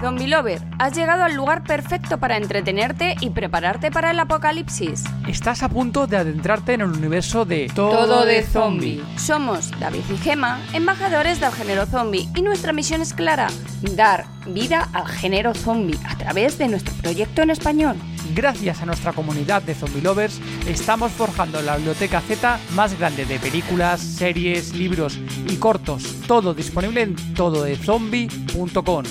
Zombie Lover, has llegado al lugar perfecto para entretenerte y prepararte para el apocalipsis. Estás a punto de adentrarte en el universo de Todo de zombie. Somos David y Gema, embajadores del género zombie, y nuestra misión es clara: dar vida al género zombie a través de nuestro proyecto en español. Gracias a nuestra comunidad de zombie lovers, estamos forjando la biblioteca Z más grande de películas, series, libros y cortos, todo disponible en tododezombie.com.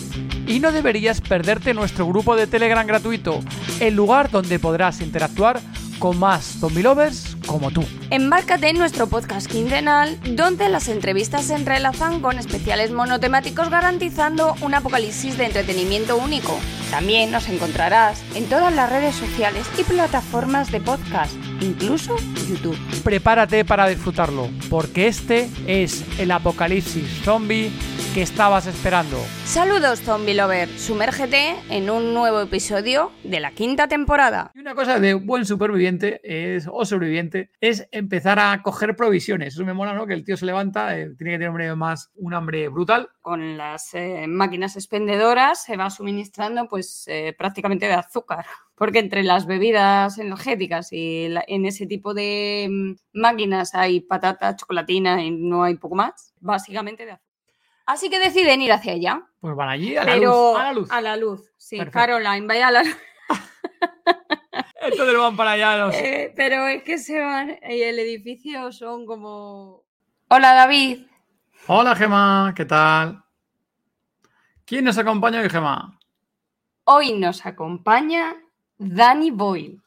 Y no deberías perderte nuestro grupo de Telegram gratuito, el lugar donde podrás interactuar con más zombie lovers como tú. Embárcate en nuestro podcast quincenal, donde las entrevistas se entrelazan con especiales monotemáticos garantizando un apocalipsis de entretenimiento único. También nos encontrarás en todas las redes sociales y plataformas de podcast, incluso YouTube. Prepárate para disfrutarlo, porque este es el apocalipsis zombie que estabas esperando. Saludos Zombie Lover, sumérgete en un nuevo episodio de la quinta temporada. Y una cosa de buen superviviente es, o sobreviviente es empezar a coger provisiones. Eso me mola, ¿no? Que el tío se levanta, eh, tiene que tener un hambre más, un hambre brutal. Con las eh, máquinas expendedoras se va suministrando pues eh, prácticamente de azúcar. Porque entre las bebidas energéticas y la- en ese tipo de mm, máquinas hay patata, chocolatina y no hay poco más, básicamente de azúcar. Así que deciden ir hacia allá. Pues van allí a la pero luz. A la luz. a la luz, sí. Perfecto. Caroline, vaya a la luz. Entonces van para allá los... Eh, pero es que se van y el edificio son como... Hola David. Hola Gema, ¿qué tal? ¿Quién nos acompaña hoy, Gema? Hoy nos acompaña Danny Boyle.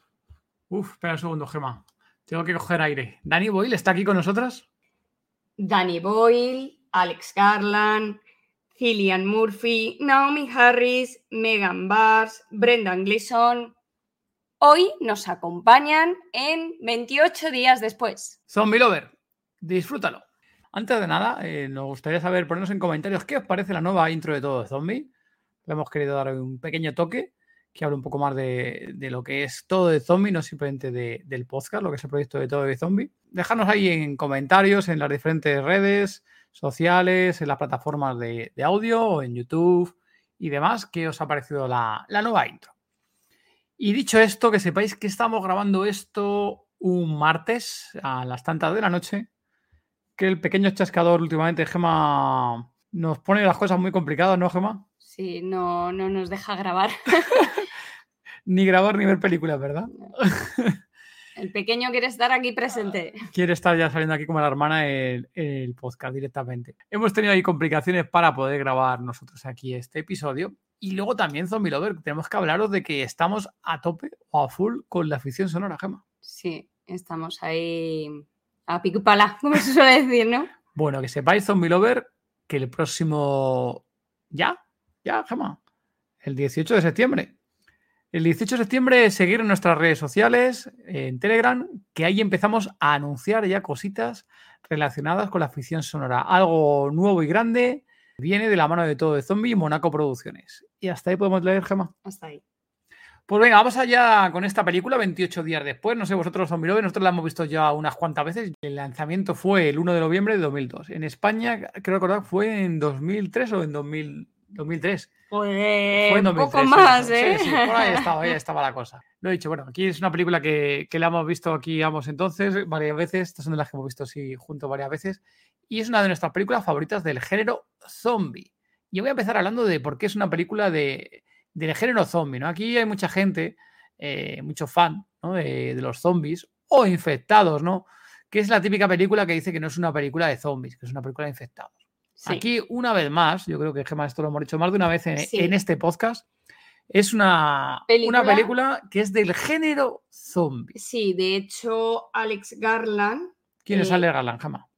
Uf, espera un segundo, Gema. Tengo que coger aire. ¿Danny Boyle está aquí con nosotras? Danny Boyle, Alex Garland, Cillian Murphy, Naomi Harris, Megan Barnes, Brendan Gleeson. Hoy nos acompañan en 28 días después. Zombie Lover, disfrútalo. Antes de nada, eh, nos gustaría saber, ponernos en comentarios qué os parece la nueva intro de Todo de Zombie. Le hemos querido dar un pequeño toque que hable un poco más de, lo que es Todo de Zombie, no simplemente de- del podcast, lo que es el proyecto de Todo de Zombie. Dejadnos ahí en comentarios en las diferentes redes sociales, en las plataformas de, de audio en YouTube y demás, qué os ha parecido la, la nueva intro. Y dicho esto, que sepáis que estamos grabando esto un martes a las tantas de la noche, que el pequeño chascador últimamente, Gema, nos pone las cosas muy complicadas, ¿no, Gema? Sí, no, no nos deja grabar. Ni grabar ni ver películas, ¿verdad? El pequeño quiere estar aquí presente. Quiere estar ya saliendo aquí como la hermana en el podcast directamente. Hemos tenido ahí complicaciones para poder grabar nosotros aquí este episodio. Y luego también, Zombie Lover, tenemos que hablaros de que estamos a tope o a full con la ficción sonora, Gema. Sí, estamos ahí a pico pala, como se suele decir, ¿no? Bueno, que sepáis, Zombie Lover, que el próximo. Ya, ya, Gema. El 18 de septiembre. El 18 de septiembre, seguir en nuestras redes sociales, en Telegram, que ahí empezamos a anunciar ya cositas relacionadas con la ficción sonora. Algo nuevo y grande. Viene de la mano de todo de Zombie y Monaco Producciones. Y hasta ahí podemos leer, Gema. Hasta ahí. Pues venga, vamos allá con esta película 28 días después. No sé vosotros, Zombie Lover, nosotros la hemos visto ya unas cuantas veces. El lanzamiento fue el 1 de noviembre de 2002. En España, creo recordar, fue en 2003 o en 2000 2003. Pues Fue en un 2003. poco sí, más, sí, ¿eh? sí, por ahí estaba, ahí estaba la cosa. Lo he dicho, bueno, aquí es una película que, que la hemos visto aquí, vamos, entonces, varias veces. Estas son de las que hemos visto, sí, junto varias veces. Y es una de nuestras películas favoritas del género zombie. Y voy a empezar hablando de por qué es una película de, del género zombie, ¿no? Aquí hay mucha gente, eh, mucho fan, ¿no? De, de los zombies o infectados, ¿no? Que es la típica película que dice que no es una película de zombies, que es una película de infectados. Sí. Aquí, una vez más, yo creo que Gemma, esto lo hemos dicho más de una vez en, Sí. en este podcast, es una Película- una película que es del género zombie. Sí, de hecho, Alex Garland, ¿Quién es Eh, Ale Garland, Gemma?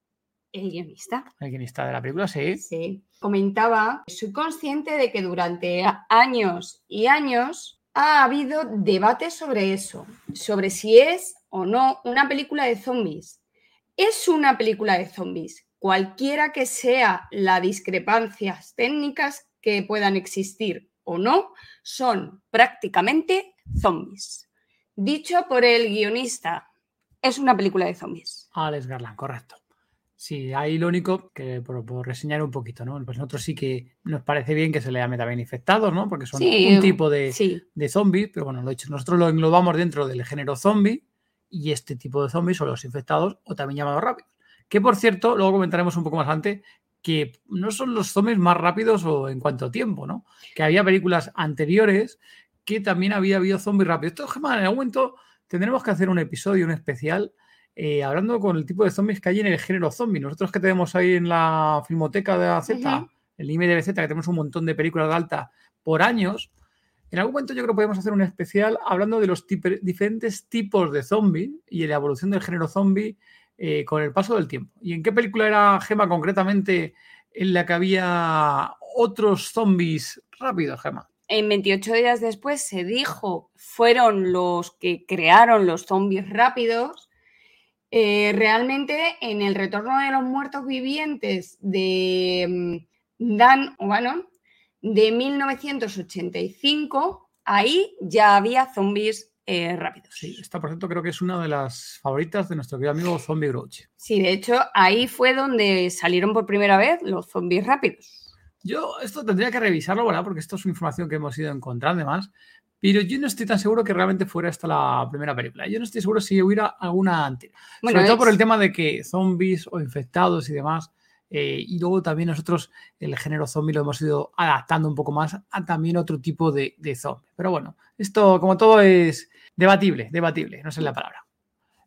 El guionista, El guionista de la película, sí. sí, comentaba, soy consciente de que durante años y años ha habido debate sobre eso, sobre si es o no una película de zombies. Es una película de zombies, cualquiera que sea las discrepancias técnicas que puedan existir o no, son prácticamente zombies. Dicho por el guionista, es una película de zombies. Alex Garland, correcto. Sí, ahí lo único que por, reseñar un poquito, ¿no? Pues nosotros sí que nos parece bien que se le llame también infectados, ¿no? Porque son un tipo de, de zombies, pero bueno, lo hecho, nosotros lo englobamos dentro del género zombie y este tipo de zombies son los infectados o también llamados rápidos. Que por cierto, luego comentaremos un poco más antes que no son los zombies más rápidos o en cuanto a tiempo, ¿no? Que había películas anteriores que también había habido zombies rápidos. Esto, Gemma, en algún momento tendremos que hacer un episodio, un especial, eh, hablando con el tipo de zombies que hay en el género zombie. Nosotros que tenemos ahí en la filmoteca de AZ, el IMDBZ, que tenemos un montón de películas de alta por años, en algún momento yo creo que podemos hacer un especial hablando de los diferentes tipos de zombie y de la evolución del género zombie eh, con el paso del tiempo. ¿Y en qué película era Gema concretamente en la que había otros zombies rápidos, Gema? En 28 días después se dijo, fueron los que crearon los zombies rápidos eh, realmente en el retorno de los muertos vivientes de mm, Dan O'Bannon de 1985, ahí ya había zombies eh, rápidos. Sí, esta por cierto creo que es una de las favoritas de nuestro querido amigo Zombie Grouch. Sí, de hecho ahí fue donde salieron por primera vez los zombies rápidos. Yo esto tendría que revisarlo, ¿verdad? Porque esto es información que hemos ido encontrando además. Pero yo no estoy tan seguro que realmente fuera esta la primera película. Yo no estoy seguro si hubiera alguna antes. Bueno, Sobre todo por el tema de que zombies o infectados y demás. Eh, y luego también nosotros el género zombie lo hemos ido adaptando un poco más a también otro tipo de, de zombie. Pero bueno, esto como todo es debatible, debatible, no sé la palabra.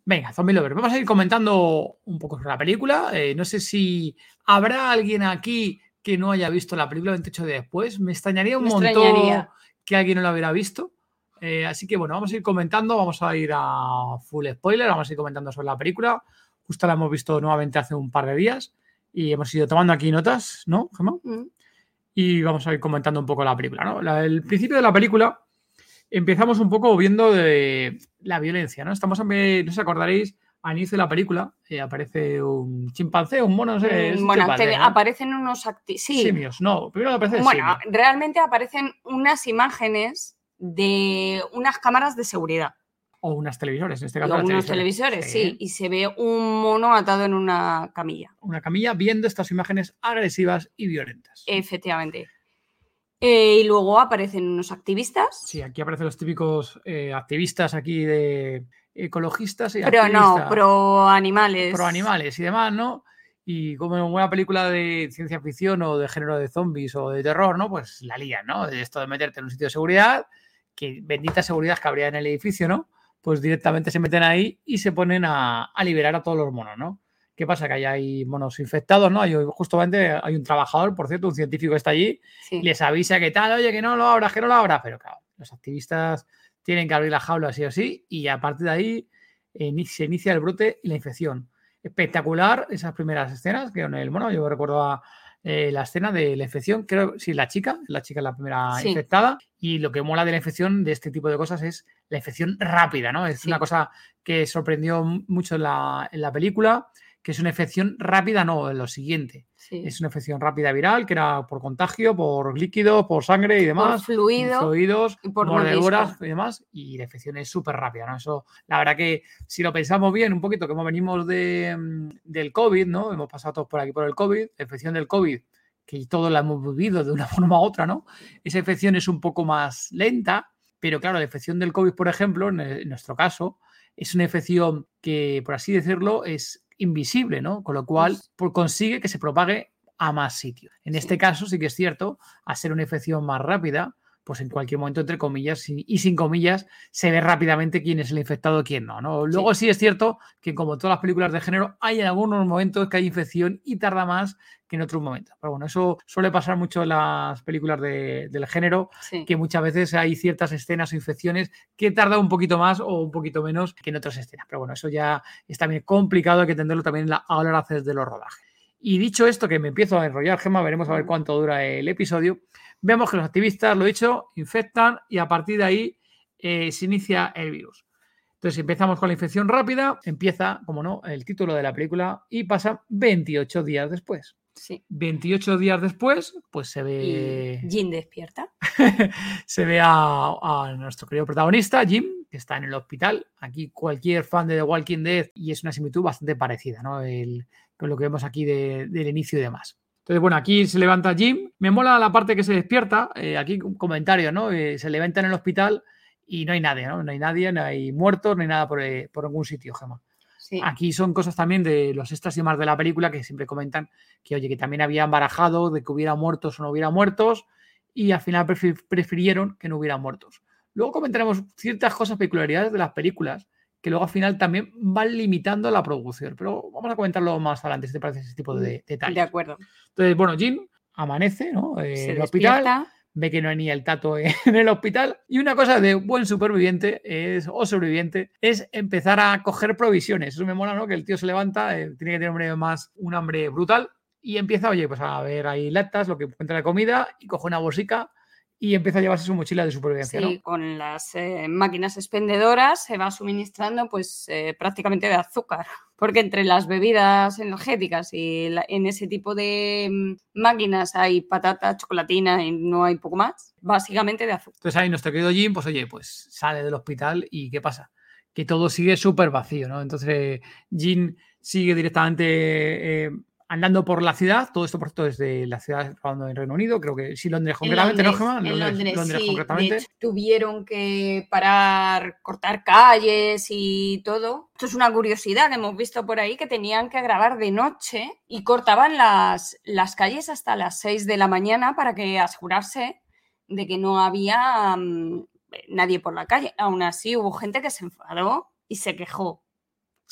Venga, Zombie Lover, vamos a ir comentando un poco sobre la película. Eh, no sé si habrá alguien aquí que no haya visto la película 28 de después. Me extrañaría un montón que alguien no la hubiera visto. Eh, así que bueno, vamos a ir comentando, vamos a ir a full spoiler, vamos a ir comentando sobre la película. Justo la hemos visto nuevamente hace un par de días y hemos ido tomando aquí notas, ¿no, Gemma? Mm. Y vamos a ir comentando un poco la película, ¿no? el principio de la película empezamos un poco viendo de la violencia, ¿no? Estamos, no os acordaréis, al inicio de la película eh, aparece un chimpancé, un mono, no sé. Mm, bueno, aparecen unos simios, no, primero aparecen Bueno, realmente aparecen unas imágenes de unas cámaras de seguridad. O unas televisores, en este caso. O unos televisores, sí. Y se ve un mono atado en una camilla. Una camilla viendo estas imágenes agresivas y violentas. Efectivamente. Eh, y luego aparecen unos activistas. Sí, aquí aparecen los típicos eh, activistas aquí de ecologistas y Pero no, pro animales. Pro animales y demás, ¿no? Y como en una película de ciencia ficción o de género de zombies o de terror, ¿no? Pues la lían, ¿no? De esto de meterte en un sitio de seguridad, que bendita seguridad que habría en el edificio, ¿no? Pues directamente se meten ahí y se ponen a, a liberar a todos los monos, ¿no? ¿Qué pasa? Que ahí hay monos infectados, ¿no? Hay, justamente hay un trabajador, por cierto, un científico que está allí, les avisa que tal, oye, que no lo abras, que no lo abras, pero claro, los activistas tienen que abrir la jaula así o sí, y a partir de ahí se inicia el brote y la infección. Espectacular esas primeras escenas, que en el mono, yo recuerdo a, eh, la escena de la infección, creo, sí, la chica, la chica es la primera infectada, y lo que mola de la infección, de este tipo de cosas, es la infección rápida, ¿no? Es una cosa que sorprendió mucho en la, en la película que es una infección rápida, no, lo siguiente. Es una infección rápida viral, que era por contagio, por líquido, por sangre y demás. Por fluido. Fluidos, y por mordeduras y demás. Y la infección es súper rápida, ¿no? Eso, la verdad que si lo pensamos bien, un poquito, como venimos de, mm, del COVID, ¿no? Hemos pasado todos por aquí por el COVID, la infección del COVID, que todos la hemos vivido de una forma u otra, ¿no? Esa infección es un poco más lenta, pero claro, la infección del COVID, por ejemplo, en nuestro caso, es una infección que, por así decirlo, es invisible, ¿no? Con lo cual consigue que se propague a más sitios. En este caso sí que es cierto, a ser una infección más rápida, pues en cualquier momento, entre comillas y sin comillas, se ve rápidamente quién es el infectado y quién no. ¿no? Luego sí. es cierto que como todas las películas de género, hay en algunos momentos que hay infección y tarda más que en otros momentos. Pero bueno, eso suele pasar mucho en las películas del género, que muchas veces hay ciertas escenas o infecciones que tardan un poquito más o un poquito menos que en otras escenas. Pero bueno, eso ya es también complicado, hay que entenderlo también a la hora de los rodajes. Y dicho esto, que me empiezo a enrollar, Gemma, veremos a ver cuánto dura el episodio. Vemos que los activistas, lo he dicho, infectan y a partir de ahí eh, se inicia el virus. Entonces empezamos con la infección rápida, empieza, como no, el título de la película y pasa 28 días después. Sí. 28 días después, pues se ve. Jim despierta. se ve a, nuestro querido protagonista, Jim, que está en el hospital. Aquí cualquier fan de The Walking Dead y es una similitud bastante parecida, ¿no? con lo que vemos aquí del inicio y demás. Entonces, bueno, aquí se levanta Jim. Me mola la parte que se despierta. Eh, aquí un comentario, ¿no? Eh, se levanta en el hospital y no hay nadie, ¿no? No hay nadie, no hay muertos, no hay nada por, eh, por ningún sitio, Gemma. Aquí son cosas también de los extras y más de la película que siempre comentan que, oye, que también habían barajado de que hubiera muertos o no hubiera muertos y al final prefirieron que no hubiera muertos. Luego comentaremos ciertas cosas, peculiaridades de las películas que luego al final también van limitando la producción. Pero vamos a comentarlo más adelante, si te parece ese tipo de mm, detalles. De acuerdo. Entonces, bueno, Jim amanece, ¿no? en el hospital ve que no hay ni el tato en el hospital. Y una cosa de buen superviviente es, o sobreviviente es empezar a coger provisiones. Eso me mola, ¿no? Que el tío se levanta, eh, tiene que tener hambre más, un hambre brutal y empieza, oye, pues a ver ahí latas, lo que encuentra de comida y coge una bolsica y empieza a llevarse su mochila de supervivencia. Sí, con las eh, máquinas expendedoras se va suministrando pues eh, prácticamente de azúcar, porque entre las bebidas energéticas y en ese tipo de mm, máquinas hay patata, chocolatina y no hay poco más, básicamente de azúcar. Entonces ahí nuestro querido Jim, pues oye, pues sale del hospital y ¿qué pasa? Que todo sigue súper vacío, ¿no? Entonces Jim sigue directamente... Eh, andando por la ciudad, todo esto por cierto desde la ciudad en Reino Unido, creo que sí, Londres concretamente, ¿no, Gemma? En Londres, Londres, sí. concretamente. tuvieron que parar, cortar calles y todo. Esto es una curiosidad hemos visto por ahí, que tenían que grabar de noche y cortaban las, las calles hasta las 6 de la mañana para que asegurarse de que no había mm, nadie por la calle. Aún así hubo gente que se enfadó y se quejó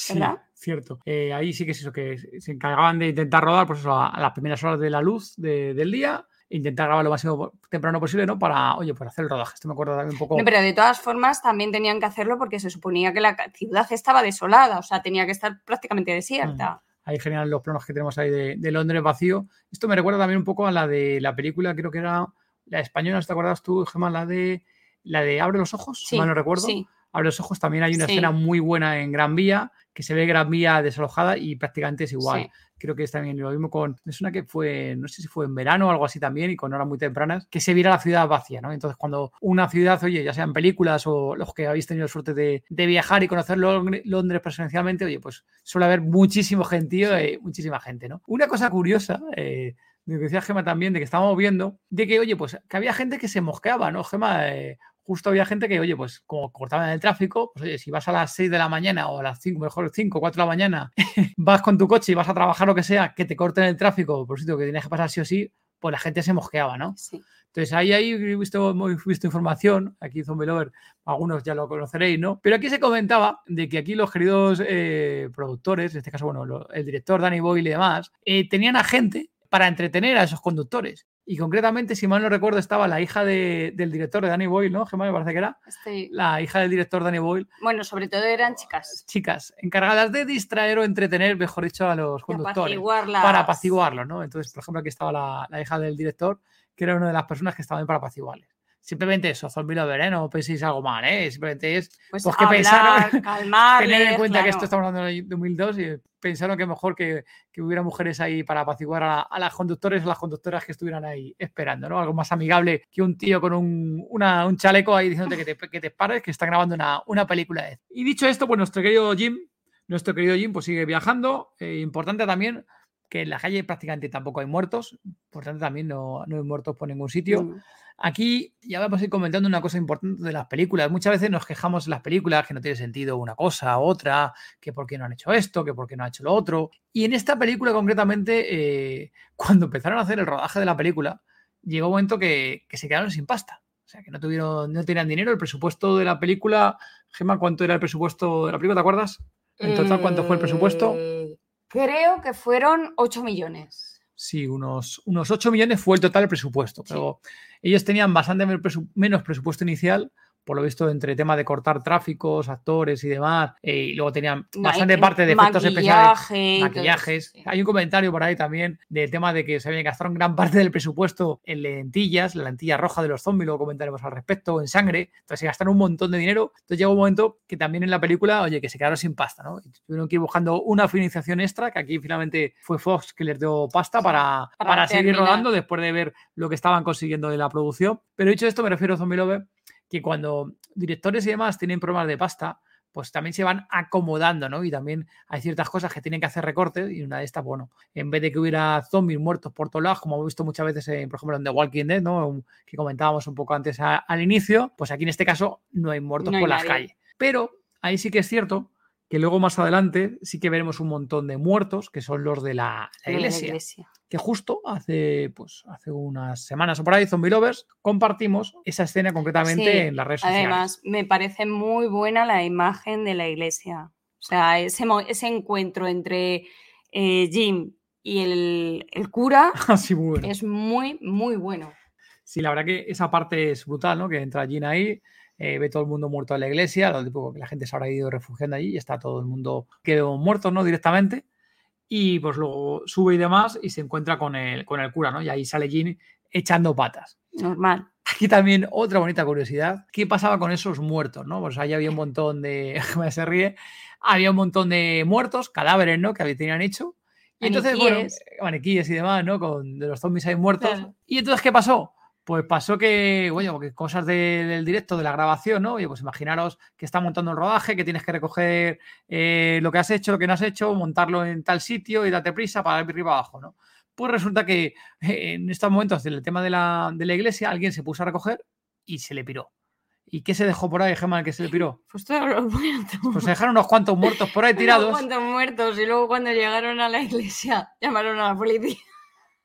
¿verdad? Cierto. Eh, ahí sí que es eso, que se encargaban de intentar rodar pues a, las primeras horas de la luz del día e intentar grabar lo más temprano posible, ¿no? Para, oye, para hacer el rodaje. Esto me acuerdo también un poco. pero de todas formas también tenían que hacerlo porque se suponía que la ciudad estaba desolada, o sea, tenía que estar prácticamente desierta. Ahí genial los planos que tenemos ahí de, Londres vacío. Esto me recuerda también un poco a la de la película, creo que era la española, ¿te acuerdas tú, Gemma? La de, la de Abre los ojos, si mal no recuerdo. Sí. Abre los ojos, también hay una escena muy buena en Gran Vía, que se ve Gran Vía desalojada y prácticamente es igual. Creo que es también lo mismo con. Es una que fue, no sé si fue en verano o algo así también, y con horas muy tempranas, que se viera la ciudad vacía, ¿no? Entonces, cuando una ciudad, oye, ya sean películas o los que habéis tenido suerte de, viajar y conocer Londres presencialmente, oye, pues suele haber muchísimo gentío, y muchísima gente, ¿no? Una cosa curiosa, eh, de que decía Gema también, de que estábamos viendo, de que, oye, pues que había gente que se mosqueaba, ¿no? Gema, eh, justo había gente que, oye, pues como cortaban el tráfico, pues oye, si vas a las 6 de la mañana o a las 5, mejor 5, 4 de la mañana, vas con tu coche y vas a trabajar lo que sea, que te corten el tráfico por sitio que tienes que pasar sí o sí, pues la gente se mosqueaba, ¿no? Sí. Entonces ahí, ahí he visto, he visto información, aquí Zombie Lover, algunos ya lo conoceréis, ¿no? Pero aquí se comentaba de que aquí los queridos eh, productores, en este caso, bueno, el director Danny Boyle y demás, eh, tenían a gente para entretener a esos conductores. Y concretamente, si mal no recuerdo, estaba la hija del director de Danny Boyle, ¿no? Gemma me parece que era. La hija del director Danny Boyle. Bueno, sobre todo eran chicas. Chicas, encargadas de distraer o entretener, mejor dicho, a los conductores. Para apaciguarlos, ¿no? Entonces, por ejemplo, aquí estaba la, la, hija del director, que era una de las personas que estaban para apaciguarles. Simplemente eso, zombie lover, ¿eh? No penséis algo mal, ¿eh? Simplemente es pues, pues que pensaron, tener en cuenta que esto estamos hablando de 2002 y pensaron que mejor que, que hubiera mujeres ahí para apaciguar a, a, las conductores o las conductoras que estuvieran ahí esperando, ¿no? Algo más amigable que un tío con un, una, un chaleco ahí diciéndote que te, que te pares, que está grabando una, una película. Y dicho esto, pues nuestro querido Jim, nuestro querido Jim, pues sigue viajando. Eh, importante también que en la calle prácticamente tampoco hay muertos, por tanto también no, no hay muertos por ningún sitio. Mm. Aquí ya vamos a ir comentando una cosa importante de las películas. Muchas veces nos quejamos en las películas que no tiene sentido una cosa otra, que por qué no han hecho esto, que por qué no han hecho lo otro. Y en esta película concretamente, eh, cuando empezaron a hacer el rodaje de la película, llegó un momento que, se quedaron sin pasta. O sea, que no tuvieron, no tenían dinero. El presupuesto de la película, Gemma, ¿cuánto era el presupuesto de la película? ¿Te acuerdas? En total, ¿cuánto fue el presupuesto? Eh, creo que fueron 8 millones. Sí, unos, unos 8 millones fue el total del presupuesto, pero ellos tenían bastante menos presupuesto inicial por lo visto, entre tema de cortar tráficos, actores y demás. Eh, y luego tenían bastante parte de efectos especiales, maquillajes. Hay un comentario por ahí también del tema de que se habían gastado gran parte del presupuesto en lentillas, la lentilla roja de los zombies, luego comentaremos al respecto, en sangre. Entonces se gastaron un montón de dinero. Entonces llegó un momento que también en la película, oye, que se quedaron sin pasta, ¿no? tuvieron que ir buscando una financiación extra, que aquí finalmente fue Fox que les dio pasta para, para, seguir rodando después de ver lo que estaban consiguiendo de la producción. Pero dicho esto, me refiero a Zombie Love que cuando directores y demás tienen problemas de pasta, pues también se van acomodando, ¿no? Y también hay ciertas cosas que tienen que hacer recortes y una de estas, bueno, en vez de que hubiera zombies muertos por todos lados, como hemos visto muchas veces, en, por ejemplo, en The Walking Dead, ¿no? Que comentábamos un poco antes al inicio, pues aquí en este caso no hay muertos por las calles. Pero ahí sí que es cierto que luego más adelante sí que veremos un montón de muertos, que son los de la, iglesia, Que justo hace, pues, hace unas semanas o por ahí, Zombie Lovers, compartimos esa escena concretamente en las redes sociales. Además, me parece muy buena la imagen de la iglesia. O sea, ese, ese encuentro entre eh, Jim y el, cura ah, es muy, muy bueno. Sí, la verdad que esa parte es brutal, ¿no? Que entra Jim ahí, eh, ve todo el mundo muerto en la iglesia, lo que la gente se habrá ido refugiando allí y está todo el mundo quedó muerto, ¿no? Directamente. Y pues luego sube y demás y se encuentra con el, con el cura, ¿no? Y ahí sale Jean echando patas. Normal. Aquí también otra bonita curiosidad. ¿Qué pasaba con esos muertos, no? Pues ahí había un montón de... se ríe. Había un montón de muertos, cadáveres, ¿no? Que tenían hecho. Y entonces, bueno, maniquíes y demás, ¿no? Con de los zombies ahí muertos. ¿Y entonces qué pasó? Pues pasó que, bueno, que cosas del directo, de la grabación, ¿no? Oye, pues imaginaros que está montando el rodaje, que tienes que recoger eh, lo que has hecho, lo que no has hecho, montarlo en tal sitio y date prisa para ir arriba abajo, ¿no? Pues resulta que eh, en estos momentos del tema de la, de la, iglesia, alguien se puso a recoger y se le piró. ¿Y qué se dejó por ahí, Gemma, que se le piró? Pues todos los muertos. Pues se dejaron unos cuantos muertos por ahí tirados. Unos cuantos muertos y luego cuando llegaron a la iglesia llamaron a la policía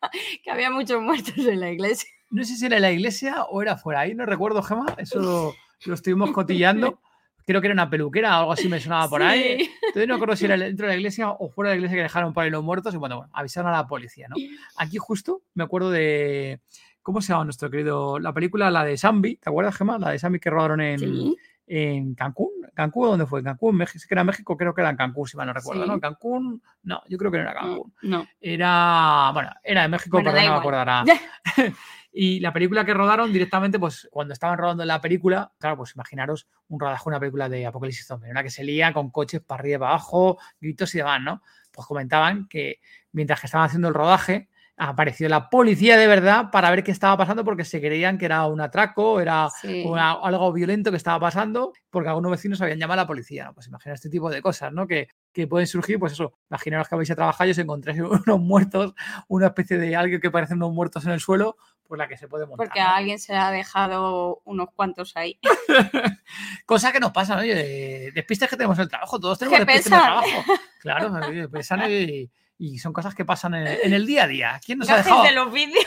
que había muchos muertos en la iglesia no sé si era en la iglesia o era fuera. Ahí no recuerdo, Gemma. Eso lo, estuvimos cotillando. Creo que era una peluquera, algo así me sonaba por ahí. Entonces no recuerdo si era dentro de la iglesia o fuera de la iglesia que dejaron por ahí los muertos. Y bueno, bueno, avisaron a la policía, ¿no? Aquí justo me acuerdo de. ¿Cómo se llama nuestro querido? La película, la de Zambi, ¿te acuerdas, Gemma? La de Zambi que rodaron en, en Cancún. ¿Cancún dónde fue? ¿Cancún? México, que era México, creo que era en Cancún, si mal no recuerdo, ¿no? Cancún, no, yo creo que no era Cancún. No. Era, bueno, era de México, pero no me acordará. Y la película que rodaron directamente, pues cuando estaban rodando la película, claro, pues imaginaros un rodaje, una película de Apocalipsis Zombie, una que se lía con coches para arriba y para abajo, gritos y demás, ¿no? Pues comentaban que mientras que estaban haciendo el rodaje, apareció la policía de verdad para ver qué estaba pasando porque se creían que era un atraco, era algo violento que estaba pasando, porque algunos vecinos habían llamado a la policía. ¿no? Pues imagina este tipo de cosas, ¿no? Que, que pueden surgir, pues eso, imaginaros que vais a trabajar y os encontráis unos muertos, una especie de algo que parecen unos muertos en el suelo, por la que se puede montar. Porque a alguien se le ha dejado unos cuantos ahí. Cosa que nos pasa, ¿no? despistes que tenemos en el trabajo, todos tenemos despistes en el trabajo. Claro, pesan y, son cosas que pasan en, el día a día. ¿Quién nos, ha dejado,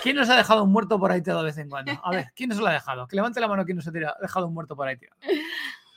¿Quién nos ha dejado un muerto por ahí tirado de vez en cuando? A ver, ¿quién nos lo ha dejado? Que levante la mano quién nos ha dejado un muerto por ahí tirado.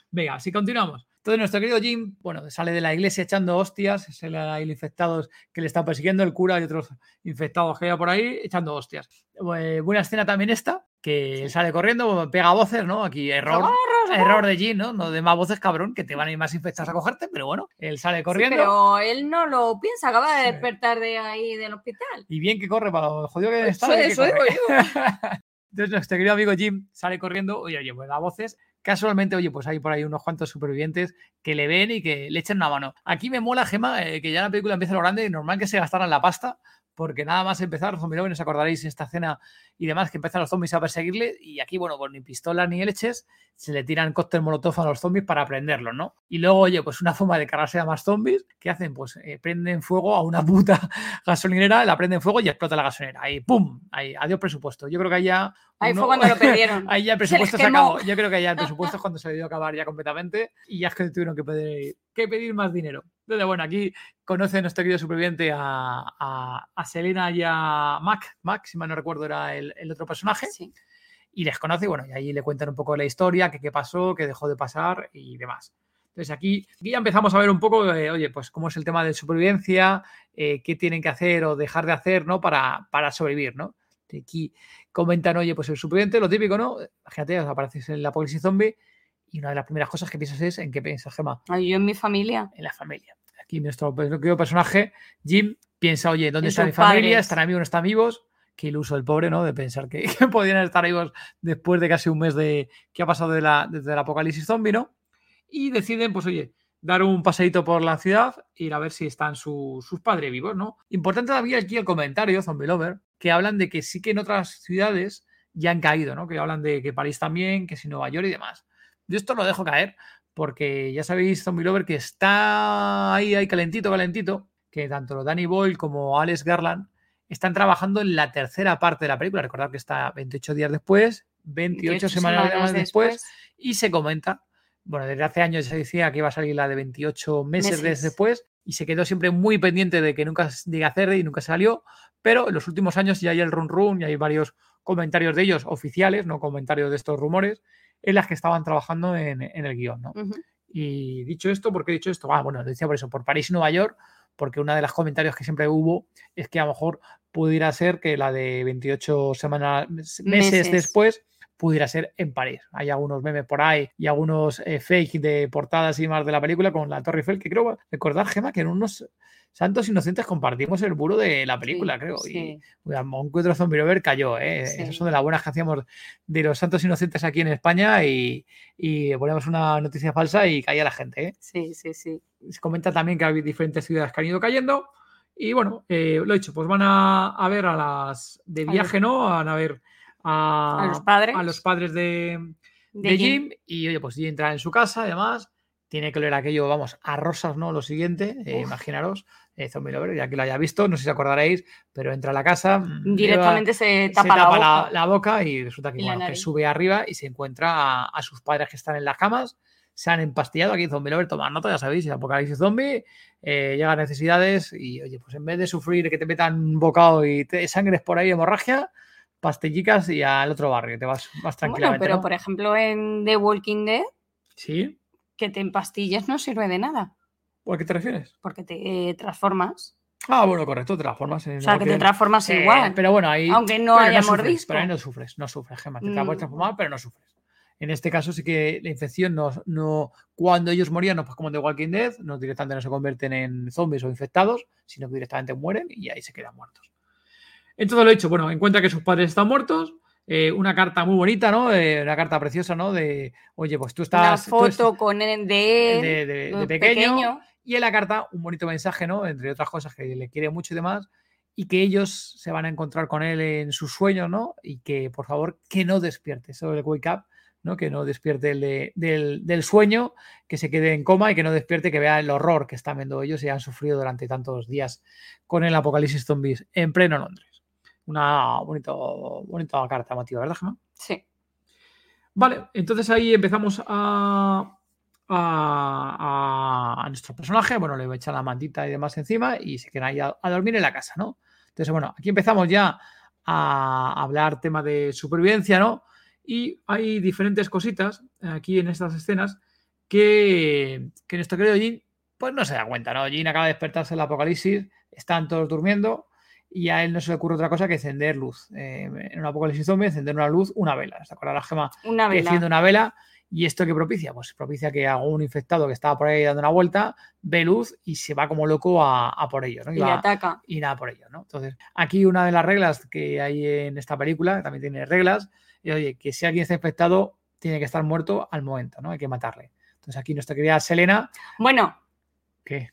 Venga, si continuamos. Entonces, nuestro querido Jim, bueno, sale de la iglesia echando hostias, es el, infectados que le están persiguiendo, el cura y otros infectados que hay por ahí echando hostias. Eh, buena escena también esta, que él sale corriendo, pega voces, ¿no? Aquí error, error de Jim, ¿no? No de más voces, cabrón, que te van a ir más infectados a cogerte, pero bueno, él sale corriendo. pero él no lo piensa, acaba de despertar de ahí del hospital. Y bien que corre para lo jodido que está. Eso, eso Entonces, nuestro querido amigo Jim sale corriendo, oye, oye, pues da voces casualmente, oye, pues hay por ahí unos cuantos supervivientes que le ven y que le echan una mano. Aquí me mola, Gema, eh, que ya la película empieza lo grande y normal que se gastaran la pasta, porque nada más empezar, zombie os acordaréis esta escena y demás, que empiezan los zombies a perseguirle y aquí, bueno, pues ni pistolas ni leches, se le tiran cóctel molotov a los zombies para prenderlos, ¿no? Y luego, oye, pues una forma de cargarse a más zombies, ¿qué hacen? Pues eh, prenden fuego a una puta gasolinera, la prenden fuego y explota la gasolinera. Ahí, ¡pum! Ahí, adiós presupuesto. Yo creo que ahí ya... Ahí fue cuando lo perdieron. ahí ya el presupuesto se, acabó. Yo creo que ya el presupuesto es cuando se debió acabar ya completamente y ya es que tuvieron que pedir, que pedir más dinero. Entonces, bueno, aquí conoce nuestro querido superviviente a, a, Selena y a Mac. Mac, si mal no recuerdo, era el, otro personaje. Y les conoce, y bueno, y ahí le cuentan un poco la historia, qué pasó, qué dejó de pasar y demás. Entonces aquí, ya empezamos a ver un poco, oye, pues cómo es el tema de supervivencia, eh, qué tienen que hacer o dejar de hacer, ¿no? Para, para sobrevivir, ¿no? Aquí comentan, oye, pues el superviviente, lo típico, ¿no? Fíjate, apareces en la apocalipsis zombie y una de las primeras cosas que piensas es en qué piensas, Gemma. yo en mi familia. En la familia. Aquí nuestro personaje, Jim, piensa, oye, ¿dónde está mi familia? ¿Están amigos o no están vivos? Qué iluso el pobre, ¿no? De pensar que, podían estar vivos después de casi un mes de que ha pasado de la, desde el apocalipsis zombie, ¿no? Y deciden, pues oye, dar un paseíto por la ciudad, ir a ver si están sus padres vivos, ¿no? Importante también aquí el comentario, Zombie Lover, que hablan de que sí que en otras ciudades ya han caído, ¿no? Que hablan de que París también, que si Nueva York y demás. Yo esto lo dejo caer porque ya sabéis, Zombie Lover, que está ahí, ahí calentito, calentito, que tanto Danny Boyle como Alex Garland están trabajando en la tercera parte de la película. Recordad que está 28 días después, 28, semanas, después, y se comenta, bueno, desde hace años ya se decía que iba a salir la de 28 meses, después, y se quedó siempre muy pendiente de que nunca diga hacer y nunca salió, pero en los últimos años ya hay el run run y hay varios comentarios de ellos oficiales, no comentarios de estos rumores, en las que estaban trabajando en, el guion. ¿no? Y dicho esto, ¿por qué he dicho esto? Ah, bueno, lo decía por eso, por París y Nueva York, porque uno de los comentarios que siempre hubo es que a lo mejor pudiera ser que la de 28 semanas, meses, después pudiera ser en París. Hay algunos memes por ahí y algunos eh, fake de portadas y más de la película con la Torre Eiffel, que creo recordar, Gema, que en unos Santos Inocentes compartimos el muro de la película, creo. Y un cuatro Zombie Rover cayó, ¿eh? Esas son de las buenas que hacíamos de los Santos Inocentes aquí en España y, ponemos una noticia falsa y caía la gente, ¿eh? Sí, sí, sí. Se comenta también que hay diferentes ciudades que han ido cayendo. Y bueno, eh, lo he dicho, pues van a, ver a las de viaje, ¿no? Van a ver a, los padres, a los padres de, de, Jim. Y oye, pues Jim entra en su casa, además tiene que leer aquello, vamos, a rosas, ¿no? Lo siguiente, eh, imaginaros, eh, Zombie Lover, ya que lo haya visto, no sé si acordaréis, pero entra a la casa. Mm, Directamente se tapa, la, boca. y resulta que, sube arriba y se encuentra a, sus padres que están en las camas. Se han empastillado aquí, Zombie Lover, tomad nota, ya sabéis, el apocalipsis zombie, eh, llega a necesidades y, oye, pues en vez de sufrir que te metan un bocado y te sangres por ahí, hemorragia, pastillicas y al otro barrio, te vas más tranquilamente. Bueno, pero por ejemplo en The Walking Dead. Sí que te empastilles no sirve de nada. ¿Por qué te refieres? Porque te transformas. Ah, bueno, correcto, te transformas. En o sea, que te transformas igual. Pero bueno, ahí. Aunque no haya no Pero ahí no sufres, no sufres, Gemma. Te, puedes mm. transformar, pero no sufres. En este caso sí que la infección no, no cuando ellos morían, no pues como de Walking Dead, no directamente no se convierten en zombies o infectados, sino que directamente mueren y ahí se quedan muertos. Entonces lo he dicho, bueno, encuentra que sus padres están muertos, eh, una carta muy bonita, ¿no? una carta preciosa, ¿no? De, oye, pues tú estás... Una foto con él de, de, pequeño, Y en la carta un bonito mensaje, ¿no? Entre otras cosas que le quiere mucho y demás. Y que ellos se van a encontrar con él en sus sueños, ¿no? Y que, por favor, que no despierte. Eso del wake up, ¿no? Que no despierte el del, del, sueño, que se quede en coma y que no despierte, que vea el horror que están viendo ellos y han sufrido durante tantos días con el apocalipsis zombies en pleno Londres una bonito, bonita carta motiva, ¿verdad, Gemma? Sí. Vale, entonces ahí empezamos a, a, nuestro personaje. Bueno, le voy a echar la mantita y demás encima y se queda ahí a, dormir en la casa, ¿no? Entonces, bueno, aquí empezamos ya a hablar tema de supervivencia, ¿no? Y hay diferentes cositas aquí en estas escenas que, que nuestro querido Jin, pues no se da cuenta, ¿no? Jin acaba de despertarse en el apocalipsis, están todos durmiendo y a él no se le ocurre otra cosa que encender luz. Eh, en un apocalipsis zombie, encender una luz, una vela. ¿Se acuerda la gema? Una vela. Que una vela. ¿Y esto qué propicia? Pues propicia que algún infectado que estaba por ahí dando una vuelta ve luz y se va como loco a, por ellos. ¿no? Y, ataca. Y nada por ello. ¿no? Entonces, aquí una de las reglas que hay en esta película, también tiene reglas, y oye, que si alguien está infectado, tiene que estar muerto al momento, ¿no? Hay que matarle. Entonces, aquí nuestra querida Selena. Bueno. ¿Qué?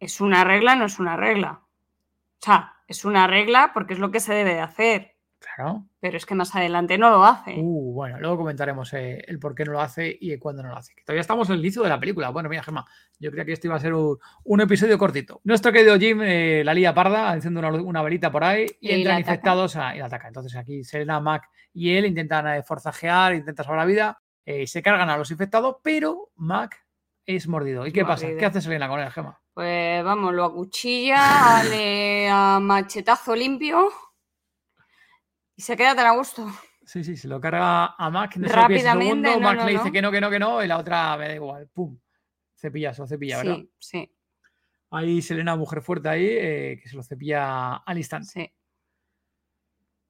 Es una regla, no es una regla. O sea, es una regla porque es lo que se debe de hacer. Claro. Pero es que más adelante no lo hace. Uh, bueno, luego comentaremos eh, el por qué no lo hace y cuándo no lo hace. todavía estamos en el inicio de la película. Bueno, mira, Gemma, yo creía que esto iba a ser un, episodio cortito. Nuestro querido Jim, eh, la lía parda, enciende una, velita por ahí y, entran infectados a, y la ataca. Entonces aquí Selena, Mac y él intentan eh, forzajear, intentan salvar la vida, se cargan a los infectados, pero Mac es mordido. ¿Y qué pasa? ¿Qué hace Selena con él, Gemma? Pues vamos, lo acuchilla, le a machetazo limpio y se queda tan a gusto. Sí, sí, se lo carga a Mac. Rápidamente. Segundo, Mac le dice que no, que no, que no, y la otra me da igual. ¡Pum! Cepillazo, cepilla, ¿verdad? Sí, sí. Ahí Selena, mujer fuerte ahí, eh, que se lo cepilla al instante. Sí.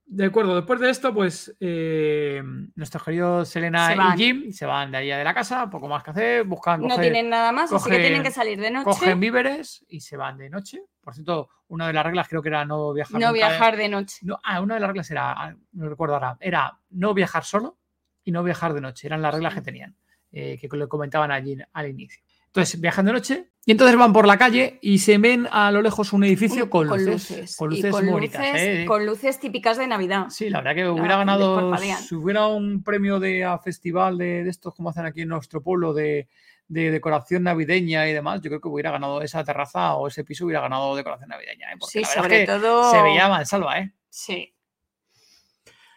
De acuerdo, después de esto, pues eh, nuestros queridos Selena y Jim se van de ahí de la casa, poco más que hacer, buscan. no tienen nada más, así que tienen que salir de noche. Cogen víveres y se van de noche. Por cierto, una de las reglas creo que era no viajar. No viajar de noche. No, ah, una de las reglas era, no recuerdo ahora, era no viajar solo y no viajar de noche. Eran las reglas que tenían, eh, que le comentaban allí al inicio. Entonces viajan de noche y entonces van por la calle y se ven a lo lejos un edificio con, con luces. luces. Con luces con luces- ¿eh? con luces típicas de Navidad. Sí, la verdad que hubiera ganado, si hubiera un premio de a festival de, de estos como hacen aquí en nuestro pueblo de, de decoración navideña y demás, yo creo que hubiera ganado esa terraza o ese piso hubiera ganado decoración navideña. ¿eh? Porque Sí, la sobre es que todo. se veía mansalva, ¿eh? Sí.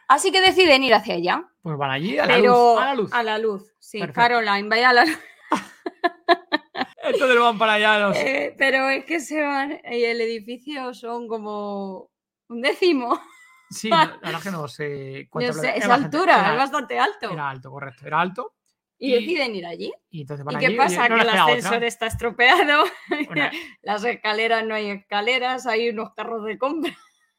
Así que deciden ir hacia allá. Pues van allí a la pero luz. A la luz. a la luz. Sí, Perfecto. Caroline, vaya a la luz. Entonces van para allá los... Eh, pero es que se van. Y el edificio son como un décimo. Sí, la verdad es que no sé cuánto sé, era es bastante- altura, era- es bastante alto. Era alto, correcto. Era alto. y, y- deciden ir allí. Y entonces ¿Y van qué allí, pasa? no que el queda otra. ascensor está estropeado, Una- las escaleras no hay escaleras, hay unos carros de compra.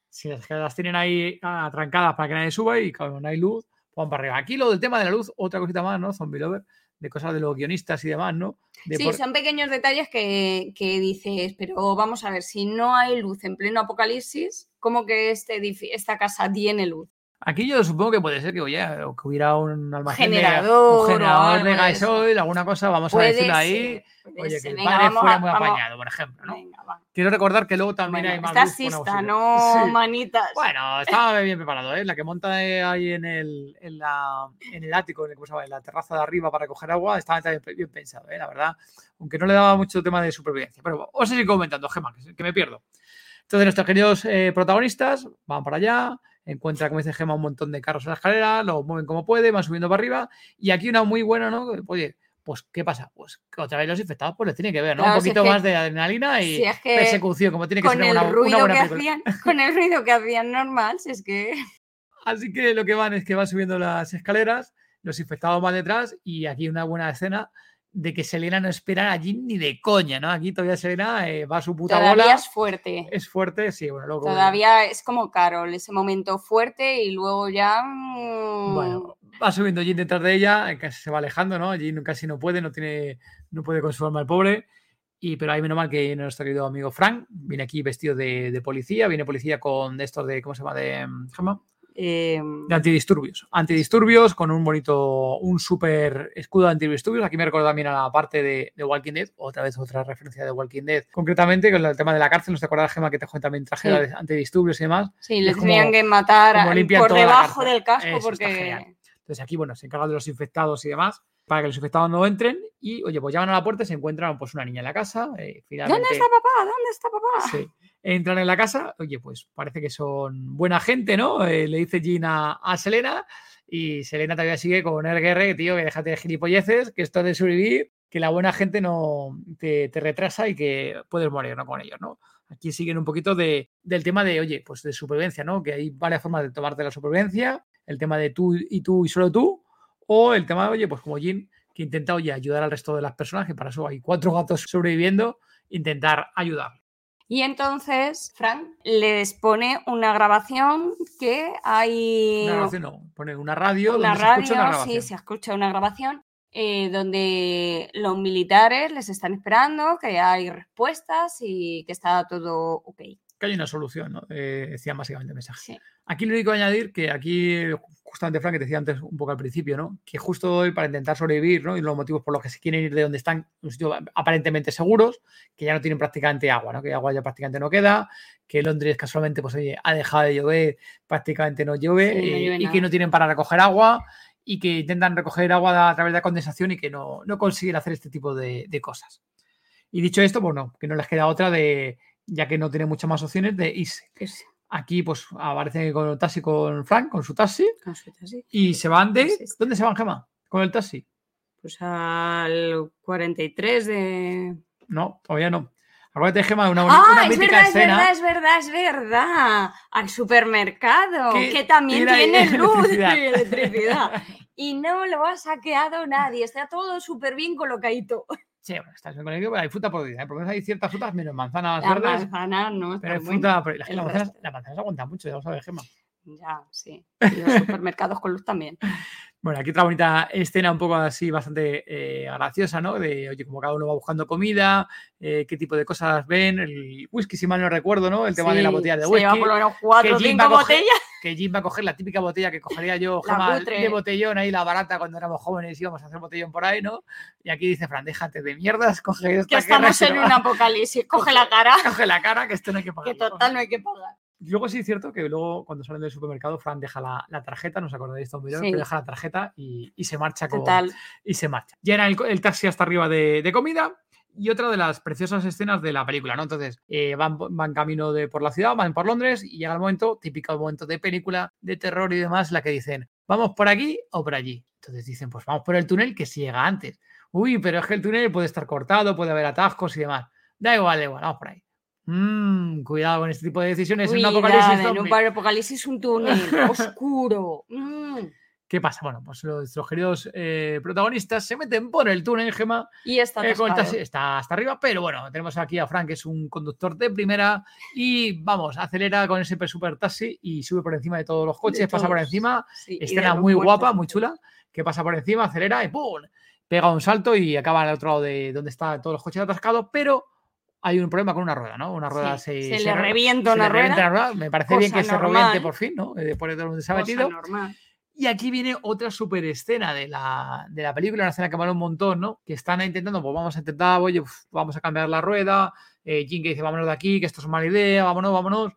Si las las tienen ahí ah, atrancadas para que nadie suba y cuando no hay luz, van para arriba. Aquí lo del tema de la luz, otra cosita más, ¿no? Zombie Lover, de cosas de los guionistas y demás, ¿no? De Sí, por- son pequeños detalles que, que dices, pero vamos a ver, si no hay luz en pleno apocalipsis, ¿cómo que este esta casa tiene luz? Aquí yo supongo que puede ser que, oye, que hubiera un almacén de- Generador un generador de gasoil, alguna cosa, vamos a decirlo ahí. Oye, que el Venga, padre vamos fuera a- muy apañado, por ejemplo, ¿no? Venga. Quiero recordar que luego también Bueno, hay más posible. no Sí. manitas. Bueno, estaba bien preparado, ¿eh? La que monta ahí en el, en, la, en el ático, en, el, ¿cómo se llama? en la terraza de arriba para coger agua, estaba también bien pensado, ¿eh? La verdad. Aunque no le daba mucho tema de supervivencia. Pero os sigo comentando, Gemma, que, que me pierdo. Entonces, nuestros queridos eh, protagonistas van para allá, encuentran, como dice Gemma, un montón de carros en la escalera, los mueven como puede, van subiendo para arriba. Y aquí una muy buena, ¿no? Oye, pues, ¿qué pasa? Pues que otra vez los infectados, pues les tiene que ver, ¿no? Claro, un si es poquito que- más de adrenalina y si es que persecución, como tiene que ser una, una ruido buena que película. hacían, con el ruido que hacían normal, si es que Así que lo que van es que van subiendo las escaleras, los infectados van detrás y aquí una buena escena de que Selena no espera allí ni de coña, ¿no? Aquí todavía Selena eh, va a su puta todavía bola. es fuerte. Es fuerte, sí, bueno, luego. Todavía es como Carol, ese momento fuerte y luego ya. mm, Bueno, va subiendo Jin detrás de ella, eh, casi se va alejando, ¿no? Jin casi no puede, no tiene, no puede con su alma el pobre. Y, pero ahí menos mal que nuestro querido amigo Frank viene aquí vestido de, de policía, viene policía con estos de, ¿cómo se llama? De, mm, Gemma? Eh, de antidisturbios. Antidisturbios con un bonito, un súper escudo de antidisturbios. Aquí me recuerda también a la parte de, de Walking Dead, otra vez otra referencia de Walking Dead. Concretamente con el tema de la cárcel, ¿no te acuerdas, Gema, que te juega también traje Sí. de antidisturbios y demás? sí, es les tenían que matar por debajo del casco Eso porque. Entonces aquí, bueno, se encargan de los infectados y demás para que los infectados no entren y, oye, pues llaman a la puerta y se encuentran pues una niña en la casa. eh, finalmente, ¿Dónde está papá? ¿Dónde está papá? Sí. Entran en la casa, oye, pues parece que son buena gente, ¿no? Eh, le dice Jean a, a Selena y Selena todavía sigue con el guerre, tío, que déjate de gilipolleces, que esto de sobrevivir, que la buena gente no te, te retrasa y que puedes morir, ¿no? Con ellos, ¿no? Aquí siguen un poquito de, del tema de, oye, pues de supervivencia, ¿no? Que hay varias formas de tomarte la supervivencia, el tema de tú y tú y solo tú, o el tema de, oye, pues como Jean, que intenta, oye, ayudar al resto de las personas, que para eso hay cuatro gatos sobreviviendo, intentar ayudar. Y entonces Frank les pone una grabación que hay. Una grabación no, pone una radio una donde radio, se escucha una sí, grabación. se escucha una grabación eh, donde los militares les están esperando, que hay respuestas y que está todo ok. Que hay una solución, ¿no? Eh, decían básicamente el mensaje. Sí. Aquí lo único que añadir que aquí, justamente Frank, que te decía antes un poco al principio, ¿no? Que justo hoy para intentar sobrevivir, ¿no? Y los motivos por los que se quieren ir de donde están, un sitio aparentemente seguros, que ya no tienen prácticamente agua, ¿no? Que agua ya prácticamente no queda, que Londres casualmente, pues oye, ha dejado de llover, prácticamente no llueve, Sí, no eh, y que no tienen para recoger agua y que intentan recoger agua a través de la condensación y que no, no consiguen hacer este tipo de, de cosas. Y dicho esto, bueno, que no les queda otra de, ya que no tienen muchas más opciones, de irse. Sí, Aquí pues aparece con el taxi con Frank, con su taxi, consulta, sí. y se van de... Es- ¿Dónde se van, Gema? Con el taxi. Pues al 43 de. No, todavía no. Acuérdate, Gema, de una, boni- Ah, una es mítica verdad, es escena. verdad, es verdad, es verdad. Al supermercado, Que que, también tiene luz electricidad. y electricidad. Y no lo ha saqueado nadie, está todo súper bien colocadito. Sí, bueno, estás bien con el pero hay fruta podrida. ¿eh? Por lo menos hay ciertas frutas, menos manzanas La verdes, manzana no pero hay fruta... pero el las manzanas, las manzanas aguantan mucho, ya lo sabes, Gema. Ya, sí. Y los supermercados con luz también. Bueno, aquí otra bonita escena un poco así bastante eh, graciosa, ¿no? De, oye, como cada uno va buscando comida, eh, qué tipo de cosas ven, el whisky, si mal no recuerdo, ¿no? El tema de la botella de se lleva whisky. por lo menos cuatro o cinco botellas. que Jim va a coger la típica botella que cogería yo jamás de botellón ahí, la barata cuando éramos jóvenes y íbamos a hacer botellón por ahí, ¿no? Y aquí dice Fran, déjate de mierdas, coge esta Que estamos en un apocalipsis. Coge la cara, Coge la cara, que esto no hay que que pagar. total no hay que pagar. Luego sí es cierto que luego cuando salen del supermercado, Fran deja la, la tarjeta, no os acordáis de un video, Sí. que deja la tarjeta y, y se marcha con, Total. y se marcha. Llena el, el taxi hasta arriba de, de comida y otra de las preciosas escenas de la película, ¿no? Entonces, eh, van, van camino de, por la ciudad, van por Londres y llega el momento, típico momento de película, de terror y demás, la que dicen, ¿vamos por aquí o por allí? Entonces dicen, pues vamos por el túnel que si llega antes. Uy, pero es que el túnel puede estar cortado, puede haber atascos y demás. Da igual, da igual, vamos por ahí. Mm, cuidado con este tipo de decisiones. en un apocalipsis en un apocalipsis un túnel oscuro. Mm. ¿Qué pasa? Bueno, pues los, los queridos eh, protagonistas se meten por el túnel, Gema, Y está eh, está hasta arriba, pero bueno, tenemos aquí a Frank, que es un conductor de primera, y vamos, acelera con ese super taxi y sube por encima de todos los coches, pasa por encima, Sí, escena muy guapa, muy chula, que pasa por encima, acelera y ¡pum! Pega un salto y acaba al otro lado de donde están todos los coches atascados, pero hay un problema con una rueda, ¿no? Una rueda Sí, se, se le re- revienta una le revienta rueda. rueda. Me parece bien que cosa se reviente normal. por fin, ¿no? Eh, Después de se ha Cosa metido. normal. Y aquí viene otra super escena de la, de la película, una escena que mola un montón, ¿no? Que están intentando, pues vamos a intentar, oye, uf, vamos a cambiar la rueda. Eh, Jim que dice, vámonos de aquí, que esto es mala idea, vámonos, vámonos.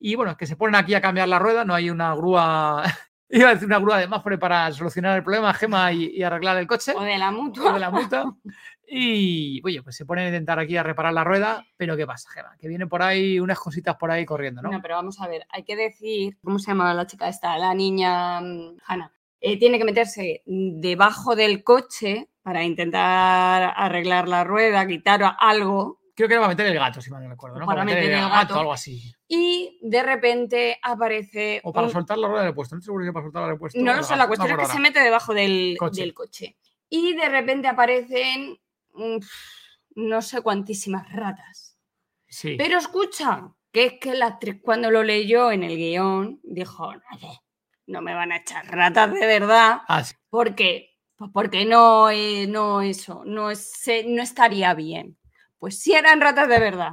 Y bueno, que se ponen aquí a cambiar la rueda, no hay una grúa, iba a decir una grúa de Mafre para solucionar el problema, Gema, y, y arreglar el coche O de la o mutua. de la multa. Y oye, pues se ponen a intentar aquí a reparar la rueda, pero ¿qué pasa, Gema? Que vienen por ahí unas cositas por ahí corriendo, ¿no? No, pero vamos a ver, hay que decir, ¿cómo se llama la chica esta? La niña mm, Hannah. Eh, tiene que meterse debajo del coche para intentar arreglar la rueda, quitar algo, Creo que era para meter el gato, si mal no recuerdo, ¿no? Para meter el gato. algo así. y de repente aparece. O para un- soltar la rueda del repuesto. No seguro que para soltar la rueda del. No lo sé, gato, la cuestión me es que acuerdo se mete debajo del Coche. del coche. Y de repente aparecen. Mm, No sé cuantísimas ratas. Sí. Pero escucha, que es que la actriz cuando lo leyó en el guion dijo, "No, me van a echar ratas de verdad, Ah, sí. ¿por qué? Pues porque no, eh, no eso, no, es- se- no estaría bien. Pues si eran ratas de verdad.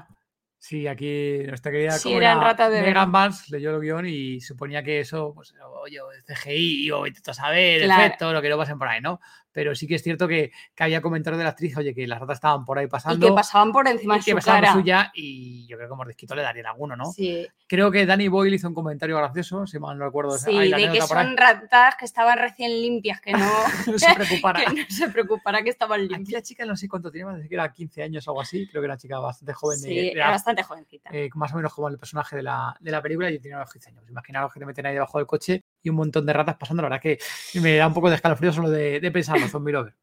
Sí, aquí nuestra querida Sí, eran era ratas de Megan. Vance leyó el guion y suponía que eso, pues, oye, CGI o intento saber, Claro. efecto, lo que no pasen por ahí, ¿no? Pero sí que es cierto que, que había comentarios de la actriz, oye, que las ratas estaban por ahí Y pasando. que pasaban por encima y de que su pasaban por cara. suya y yo creo que mordisquito le darían alguno, ¿no? Sí, Creo que Danny Boyle hizo un comentario gracioso, si mal no recuerdo. sí, de que son ratas que estaban recién limpias, que no, no se preocupara. que no se preocupara que estaban Aquí limpias. la chica no sé cuánto tenía, parece que era 15 años o algo así. Creo que era una chica bastante joven. Sí, de era bastante jovencita. eh, más o menos como el personaje de la, de la película y tenía unos 15 años. Imaginaos que te meten ahí debajo del coche y un montón de ratas pasando. La verdad que me da un poco de escalofrío solo de, de pensarlo, Zombie Lover.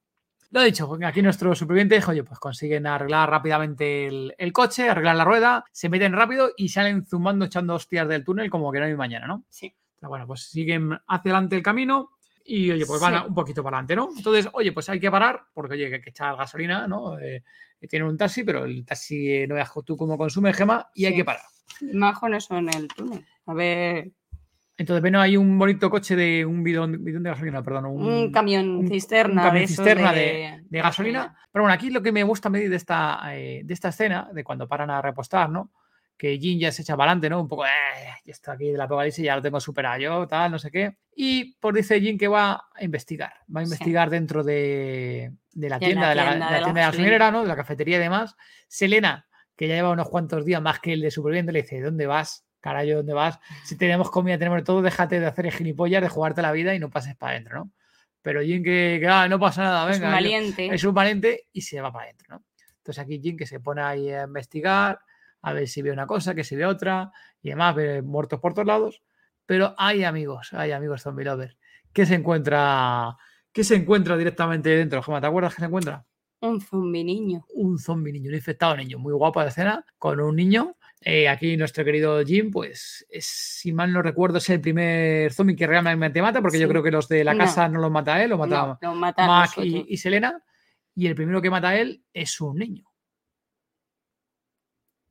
Lo dicho, aquí nuestros supervivientes, oye, pues consiguen arreglar rápidamente el, el coche, arreglar la rueda, se meten rápido y salen zumbando, echando hostias del túnel como que no hay mañana, ¿no? Sí. Pero bueno, pues siguen hacia adelante el camino y, oye, pues van Sí. un poquito para adelante, ¿no? Entonces, oye, pues hay que parar porque, oye, que hay que echar gasolina, ¿no? Eh, tienen un taxi, pero el taxi eh, no veas tú cómo consume gema y hay Sí. que parar. Más con eso en el túnel. A ver, Entonces, ven, hay un bonito coche de un bidón, bidón de gasolina, perdón, un, un, camión un- cisterna. un camión de cisterna de, de gasolina. Pero bueno, aquí lo que me gusta medir de esta, eh, de esta escena, de cuando paran a repostar, ¿no? Que Jin ya se echa para adelante, ¿no? Un poco, eh, ya está aquí del apocalipsis, ya lo tengo superado yo, tal, no sé qué. Y pues dice Jin que va a investigar. Va a Sí. investigar dentro de, de la De tienda, de la, tienda de de la la tienda de gasolina. gasolinera, ¿no? De la cafetería y demás. Selena, que ya lleva unos cuantos días más que el de superviviente, le dice, ¿dónde vas? Carayo, ¿dónde vas? Si tenemos comida, tenemos todo, déjate de hacer gilipollas, de jugarte la vida y no pases para adentro, ¿no? Pero Jin que, que, ah, no pasa nada, Es un venga. yo- valiente. es un valiente y se va para adentro, ¿no? Entonces aquí Jim que se pone ahí a investigar, a ver si ve una cosa, que si ve otra, y además ve muertos por todos lados. Pero hay amigos, hay amigos zombie lovers, que se encuentra, que se encuentra directamente dentro. Gemma, ¿te acuerdas que se encuentra? Un zombi niño. Un zombie niño, un infectado niño, muy guapo de escena, con un niño. Eh, aquí nuestro querido Jim, pues, es, si mal no recuerdo, es el primer zombie que realmente mata, porque yo creo que los de la casa no los mata él, los mata No, Mac y, Selena. Y el primero que mata a él es un niño.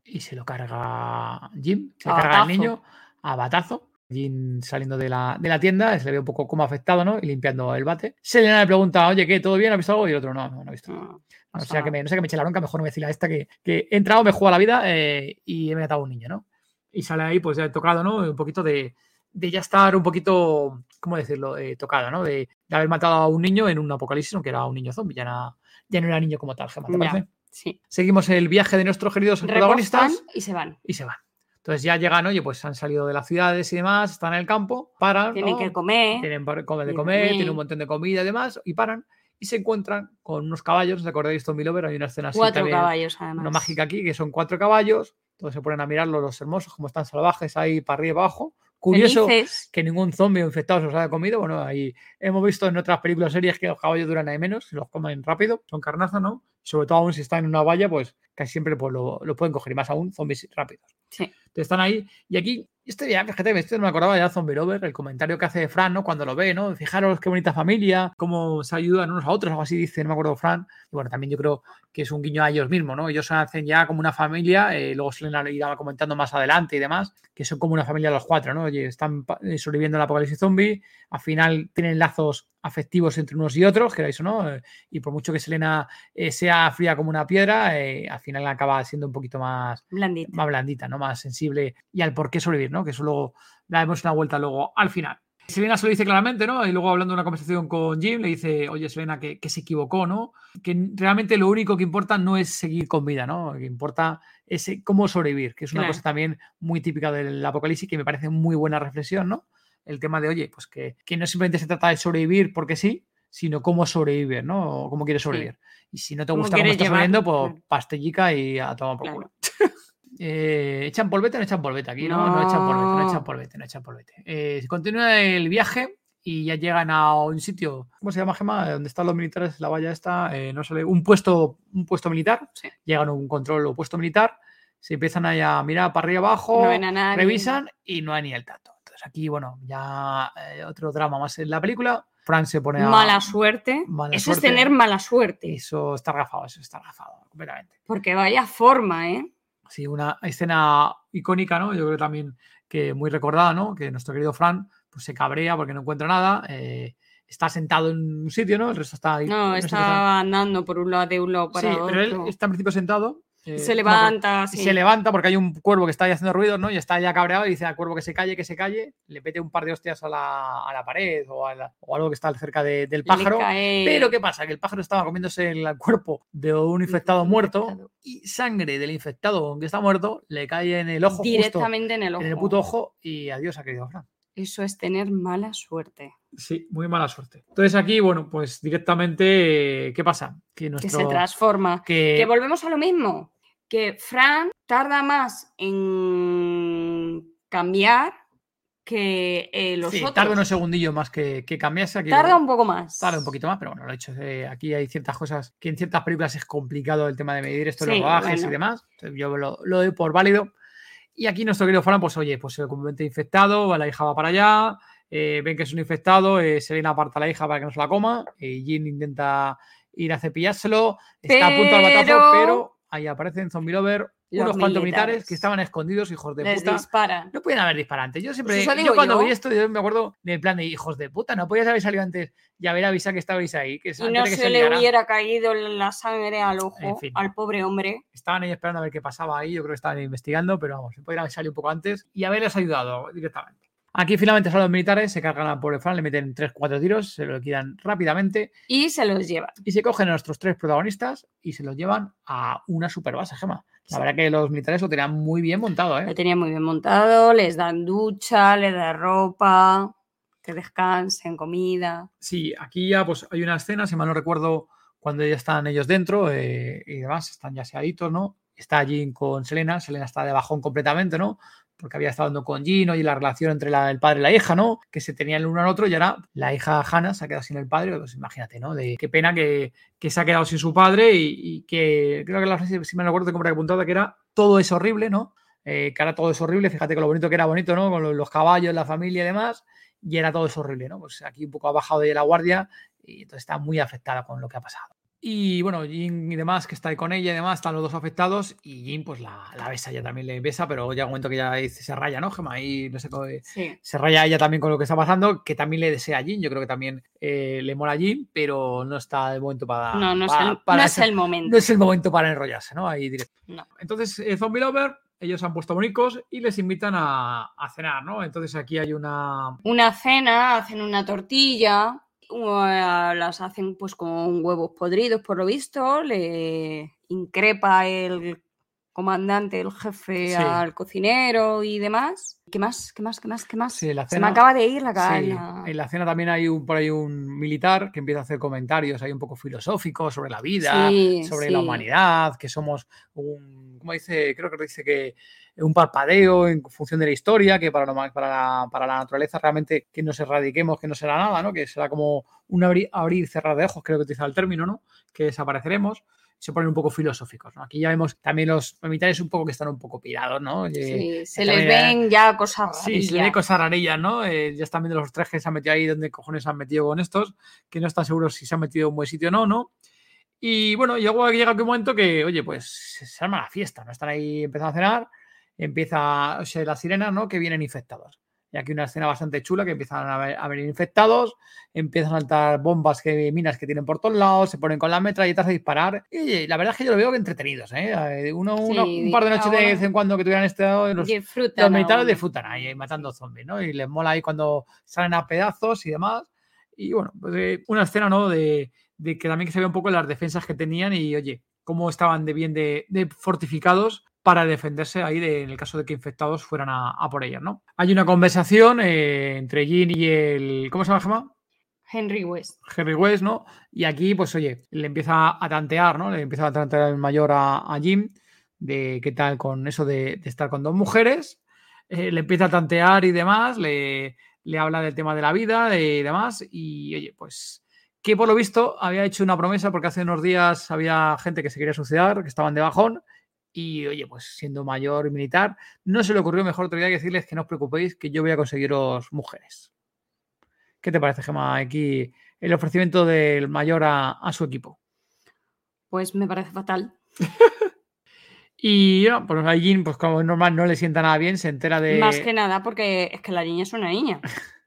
Y se lo carga Jim, se A carga al niño a batazo. Jim saliendo de la, de la tienda, se le ve un poco como afectado, ¿no? Y limpiando el bate. Selena le pregunta, oye, ¿qué? ¿Todo bien? ¿Ha visto algo? Y el otro, no, no, no he visto nada. No, No pasa sea, que me, no sé que me eche la bronca, mejor no me decirle a esta que, que he entrado, me juega la vida eh, y he matado a un niño, ¿no? Y sale ahí, pues ya he tocado, ¿no? Un poquito de, de ya estar un poquito, ¿cómo decirlo?, eh, tocada, ¿no? De, de haber matado a un niño en un apocalipsis, aunque era un niño zombie, ya, ya no era niño como tal, Gemma, ¿te Ya. parece? Sí. Seguimos el viaje de nuestros queridos protagonistas Repostan y se van. y se van. Entonces ya llegan, oye, pues han salido de las ciudades y demás, están en el campo, paran, Tienen ¿no? que comer. tienen par- comer de comer, tienen un montón de comida y demás, y paran y se encuentran con unos caballos, ¿os acordáis de Zombie Lover? Hay una escena así Cuatro caballos, además. una mágica aquí, que son cuatro caballos, todos se ponen a mirarlos los hermosos, como están salvajes ahí para arriba y abajo. Curioso Felices. que ningún zombie o infectado se los haya comido. Bueno, ahí hemos visto en otras películas series que los caballos duran ahí menos, se los comen rápido, son carnaza, ¿no? Sobre todo aún si están en una valla, pues casi siempre pues, lo, lo pueden coger, y más aún zombies rápidos. Sí. Entonces están ahí. Y aquí, este viaje, fíjate, este no me acordaba ya de Zombie Lover, el comentario que hace Fran, ¿no? Cuando lo ve, ¿no? Fijaros qué bonita familia, cómo se ayudan unos a otros, algo así dice, no me acuerdo Fran. Y bueno, también yo creo que es un guiño a ellos mismos, ¿no? Ellos se hacen ya como una familia, eh, luego se le irá comentando más adelante y demás, que son como una familia los cuatro, ¿no? Oye, están eh, sobreviviendo al apocalipsis zombie, al final tienen lazos afectivos entre unos y otros, queráis o no, eh, y por mucho que Selena eh, sea fría como una piedra, eh, al final acaba siendo un poquito más, Blandita. más blandita, ¿no? Más sensible y al por qué sobrevivir, ¿no? Que eso luego daremos una vuelta luego al final. Selena se lo dice claramente, ¿no? Y luego hablando de una conversación con Jim, le dice, oye, Selena, que, que se equivocó, ¿no? Que realmente lo único que importa no es seguir con vida, ¿no? Lo que importa es eh, cómo sobrevivir, que es una Claro. cosa también muy típica del apocalipsis que me parece muy buena reflexión, ¿no? El tema de, oye, pues que, que no simplemente se trata de sobrevivir porque sí, sino cómo sobrevivir, ¿no? O cómo quieres sobrevivir. Y si no te ¿Cómo gusta cómo quieres estás sobreviviendo, pues Claro. pastellica y a tomar por Claro. culo. Eh, ¿Echan polvete o no echan polvete aquí? No, no, echan polvete, no echan polvete, no echan polvete. Eh, continúa el viaje y ya llegan a un sitio, ¿cómo se llama, Gema? Donde están los militares, la valla esta, eh, no sale, un puesto, un puesto militar. Sí. Llegan a un control o puesto militar, se empiezan ahí a mirar para arriba abajo, No ven a nadie. revisan y no hay ni el tato. Entonces aquí, bueno, ya eh, otro drama más en la película. Fran se pone a... Mala suerte. Mala eso suerte. es tener mala suerte. Eso está agafado, eso está agafado completamente. Porque vaya forma, ¿eh? Sí, una escena icónica, ¿no? Yo creo también que muy recordada, ¿no? Que nuestro querido Fran pues, se cabrea porque no encuentra nada. eh, está sentado en un sitio, ¿no? El resto está ahí. No, está andando por un lado de un lado Sí, para pero él está en principio sentado. Eh, se no acuerdo, levanta, y sí. se levanta porque hay un cuervo que está ahí haciendo ruido, ¿no? Y está ya cabreado y dice al cuervo que se calle, que se calle. Le mete un par de hostias a la, a la pared o, a la- o algo que está cerca de- del pájaro. Pero ¿qué pasa? Que el pájaro estaba comiéndose el cuerpo de un infectado muerto infectado. y sangre del infectado que está muerto le cae en el ojo justo directamente en el ojo. en el puto ojo y adiós a querido Fran. Eso es tener mala suerte. Sí, muy mala suerte. Entonces aquí, bueno, pues directamente, ¿qué pasa? Que Que nuestro... se transforma. que- Que volvemos a lo mismo. Que Fran tarda más en cambiar que eh, los sí, otros. tarda unos segundillos más que, que cambiase. Aquí Tarda un poco más. Tarda un poquito más, pero bueno, lo he hecho. eh, aquí hay ciertas cosas que en ciertas películas es complicado el tema de medir esto, los Sí, rodajes y bueno. demás. Yo lo, lo doy por válido. Y aquí nuestro querido Fran, pues oye, pues se completamente infectado, la hija va para allá, eh, ven que es un infectado, eh, Selena aparta a la hija para que no se la coma, y Jin intenta ir a cepillárselo, está a punto al batazo, pero ahí aparecen Zombie Lover, Los unos cuantos militares que estaban escondidos, hijos de Les puta. disparan. No pueden haber disparantes. Yo siempre, Pues yo cuando yo. vi esto, yo me acuerdo del plan de hijos de puta, no podías haber salido antes y haber avisado que estabais ahí. Que Y no que se le hubiera caído la sangre al ojo En fin. al pobre hombre. Estaban ahí esperando a ver qué pasaba ahí. Yo creo que estaban investigando, pero vamos, se podrían haber salido un poco antes y haberles ayudado directamente. Aquí finalmente salen los militares, se cargan al pobre Fran, le meten 3-4 tiros, se lo liquidan rápidamente Y se los llevan. y se cogen a nuestros tres protagonistas y se los llevan a una super base, Gema. La Sí. verdad que los militares lo tenían muy bien montado, Lo ¿eh? tenían muy bien montado, les dan ducha, les dan ropa, que descansen, comida. Sí, aquí ya pues hay una escena, si mal no recuerdo, cuando ya están ellos dentro eh, y demás, están ya aseaditos, ¿no? Está allí con Selena, Selena está de bajón completamente, ¿no? Porque había estado hablando con Gino y la relación entre el padre y la hija, ¿no? Que se tenían el uno al otro y ahora la hija Hannah se ha quedado sin el padre, pues imagínate, ¿no? De qué pena que, que se ha quedado sin su padre y, que creo que la frase, si me acuerdo, tengo apuntada, que era todo es horrible, ¿no? Eh, que ahora todo es horrible, fíjate que lo bonito que era bonito, ¿no? Con lo- los caballos, la familia y demás, y era todo es horrible, ¿no? Pues aquí un poco ha bajado de la guardia y entonces está muy afectada con lo que ha pasado. Y bueno, Jin y demás, que está ahí con ella y demás, están los dos afectados y Jin pues la, la besa, ella también le besa, pero llega un momento que ya se raya, ¿no, Gemma? Y no sé cómo... Sí. Se raya ella también con lo que está pasando, que también le desea a Jin, yo creo que también eh, le mola a Jin, pero no está de momento para... No, no, para- es, el, para no es ese- el momento. no es el momento para enrollarse, ¿no? Ahí directo. No. Entonces, eh, Zombie Lover ellos han puesto bonicos y les invitan a, a cenar, ¿no? Entonces aquí hay una... Una cena, hacen una tortilla, las hacen pues con huevos podridos por lo visto, le increpa el comandante, el jefe Sí. al cocinero y demás. ¿Qué más? ¿Qué más? ¿Qué más? ¿Qué más? Sí, la Se me acaba de ir la Sí, gana. en la cena también hay un, por ahí un militar que empieza a hacer comentarios ahí un poco filosóficos sobre la vida, sobre la humanidad, que somos un, ¿cómo dice? Creo que dice que un parpadeo en función de la historia, que para, lo para, la, para la naturaleza realmente que nos erradiquemos, que no será nada, ¿no? Que será como un abrir, abrir cerrar de ojos, creo que utiliza el término, ¿no? Que desapareceremos. Se ponen un poco filosóficos, ¿no? Aquí ya vemos también los militares un poco que están un poco pirados, ¿no? Eh, Sí, se también, les eh, ven ya cosas Sí, se le ve rarillas. cosas rarillas, ¿no? Eh, ya están viendo los tres que se han metido ahí, donde cojones se han metido con estos, que no están seguros si se han metido en un buen sitio o no, ¿no? Y bueno, luego llega un momento que, oye, pues se, se arma la fiesta, ¿no? Están ahí empezando a cenar, empieza, o sea, las sirenas, ¿no? Que vienen infectados. Y aquí una escena bastante chula que empiezan a, ver- a venir infectados, empiezan a saltar bombas, que, minas que tienen por todos lados, se ponen con las metralletas a disparar. Y la verdad es que yo lo veo que entretenidos, ¿eh? Uno, uno- Sí, un par de noches de vez en cuando que tuvieran este los, los militares disfrutan ahí, ahí matando zombies, ¿no? Y les mola ahí cuando salen a pedazos y demás. Y bueno, pues eh, una escena, ¿no? De, de que también que se ve un poco las defensas que tenían y, oye, cómo estaban de bien de, de fortificados para defenderse ahí de- en el caso de que infectados fueran a, a por ellas, ¿no? Hay una conversación eh, entre Jean y el... ¿Cómo se llama, Gemma? Henry West. Henry West, ¿no? Y aquí, pues oye, le empieza a tantear, ¿no? Le empieza a tantear el mayor a, a Jim de qué tal con eso de, de estar con dos mujeres. Eh, le empieza a tantear y demás, le, le habla del tema de la vida y demás. Y oye, pues que por lo visto había hecho una promesa porque hace unos días había gente que se quería suicidar, que estaban de bajón. Y oye, pues siendo mayor y militar, no se le ocurrió mejor idea que decirles que no os preocupéis, que yo voy a conseguiros mujeres. ¿Qué te parece, Gemma? Aquí el ofrecimiento del mayor a, a su equipo. Pues me parece fatal. Y bueno, pues a Jin, pues como es normal, no le sienta nada bien, se entera de. Más que nada porque es que la niña es una niña.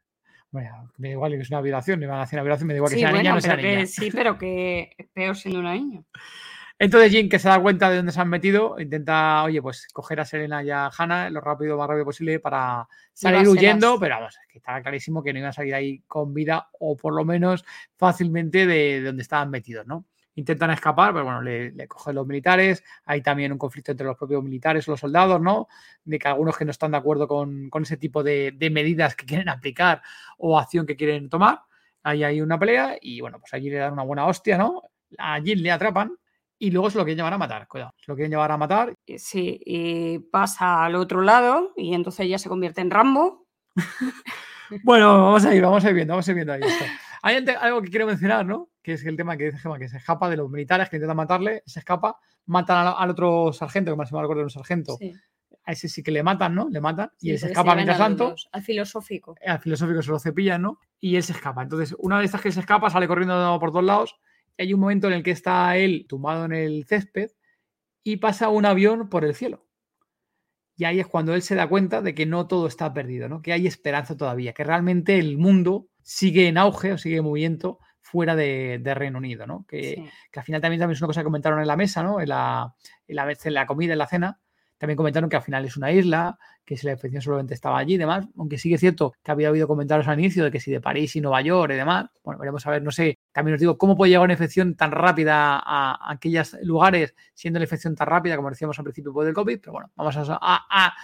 Bueno, me da igual que es una violación, me van a hacer una violación, me da igual que Sí, sea bueno, niña o no sea que niña. sí, pero que es peor siendo una niña. Entonces Jin, que se da cuenta de dónde se han metido, intenta, oye, pues coger a Selena y a Hannah lo rápido, más rápido posible para salir huyendo, pero vamos, que estaba clarísimo que no iban a salir ahí con vida o por lo menos fácilmente de, de donde estaban metidos, ¿no? Intentan escapar, pero bueno, le, le cogen los militares, hay también un conflicto entre los propios militares y los soldados, ¿no? De que algunos que no están de acuerdo con, con ese tipo de, de medidas que quieren aplicar o acción que quieren tomar, ahí hay una pelea y bueno, pues allí le dan una buena hostia, ¿no? A Jin le atrapan y luego se lo quieren llevar a matar, cuidado, se lo quieren llevar a matar. Y Sí, y pasa al otro lado y entonces ya se convierte en Rambo. Bueno, vamos a ir, vamos a ir viendo, vamos a ir viendo ahí esto. Hay algo que quiero mencionar, ¿no? Que es el tema que dice Gemma, que se escapa de los militares que intentan matarle, se escapa, matan al, otro sargento, que más me acuerdo de un sargento, Sí, a ese sí que le matan, ¿no? Le matan y sí, él se escapa mientras los tanto. Al filosófico. al filosófico se lo cepillan, ¿no? Y él se escapa. Entonces, una de estas que se escapa sale corriendo por todos lados. Hay un momento en el que está él tumbado en el césped y pasa un avión por el cielo. Y ahí es cuando él se da cuenta de que no todo está perdido, ¿no? Que hay esperanza todavía, que realmente el mundo sigue en auge o sigue en movimiento fuera de, de Reino Unido, ¿no? Que, Sí. que al final también, también es una cosa que comentaron en la mesa, ¿no? En la, en la, en la comida, en la cena. También comentaron que al final es una isla, que si la infección solamente estaba allí y demás, aunque sí que es cierto que había habido comentarios al inicio de que si de París y Nueva York y demás, bueno, veremos a ver, no sé, también os digo, ¿cómo puede llegar una infección tan rápida a, aquellos lugares, siendo la infección tan rápida, como decíamos al principio del COVID? Pero bueno, vamos a,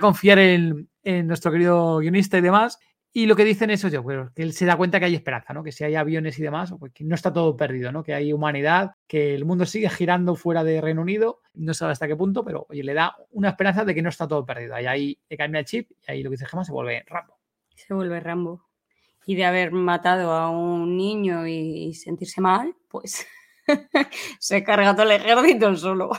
confiar en nuestro querido guionista y demás. Y lo que dicen eso, yo creo que él se da cuenta que hay esperanza, ¿no? Que si hay aviones y demás, pues que no está todo perdido, ¿no? Que hay humanidad, que el mundo sigue girando fuera de Reino Unido, no sabe hasta qué punto, pero oye, le da una esperanza de que no está todo perdido. Y ahí le cambia el chip y ahí lo que dice Gemma se vuelve Rambo. Se vuelve Rambo. Y de haber matado a un niño y, sentirse mal, pues se carga todo el ejército solo.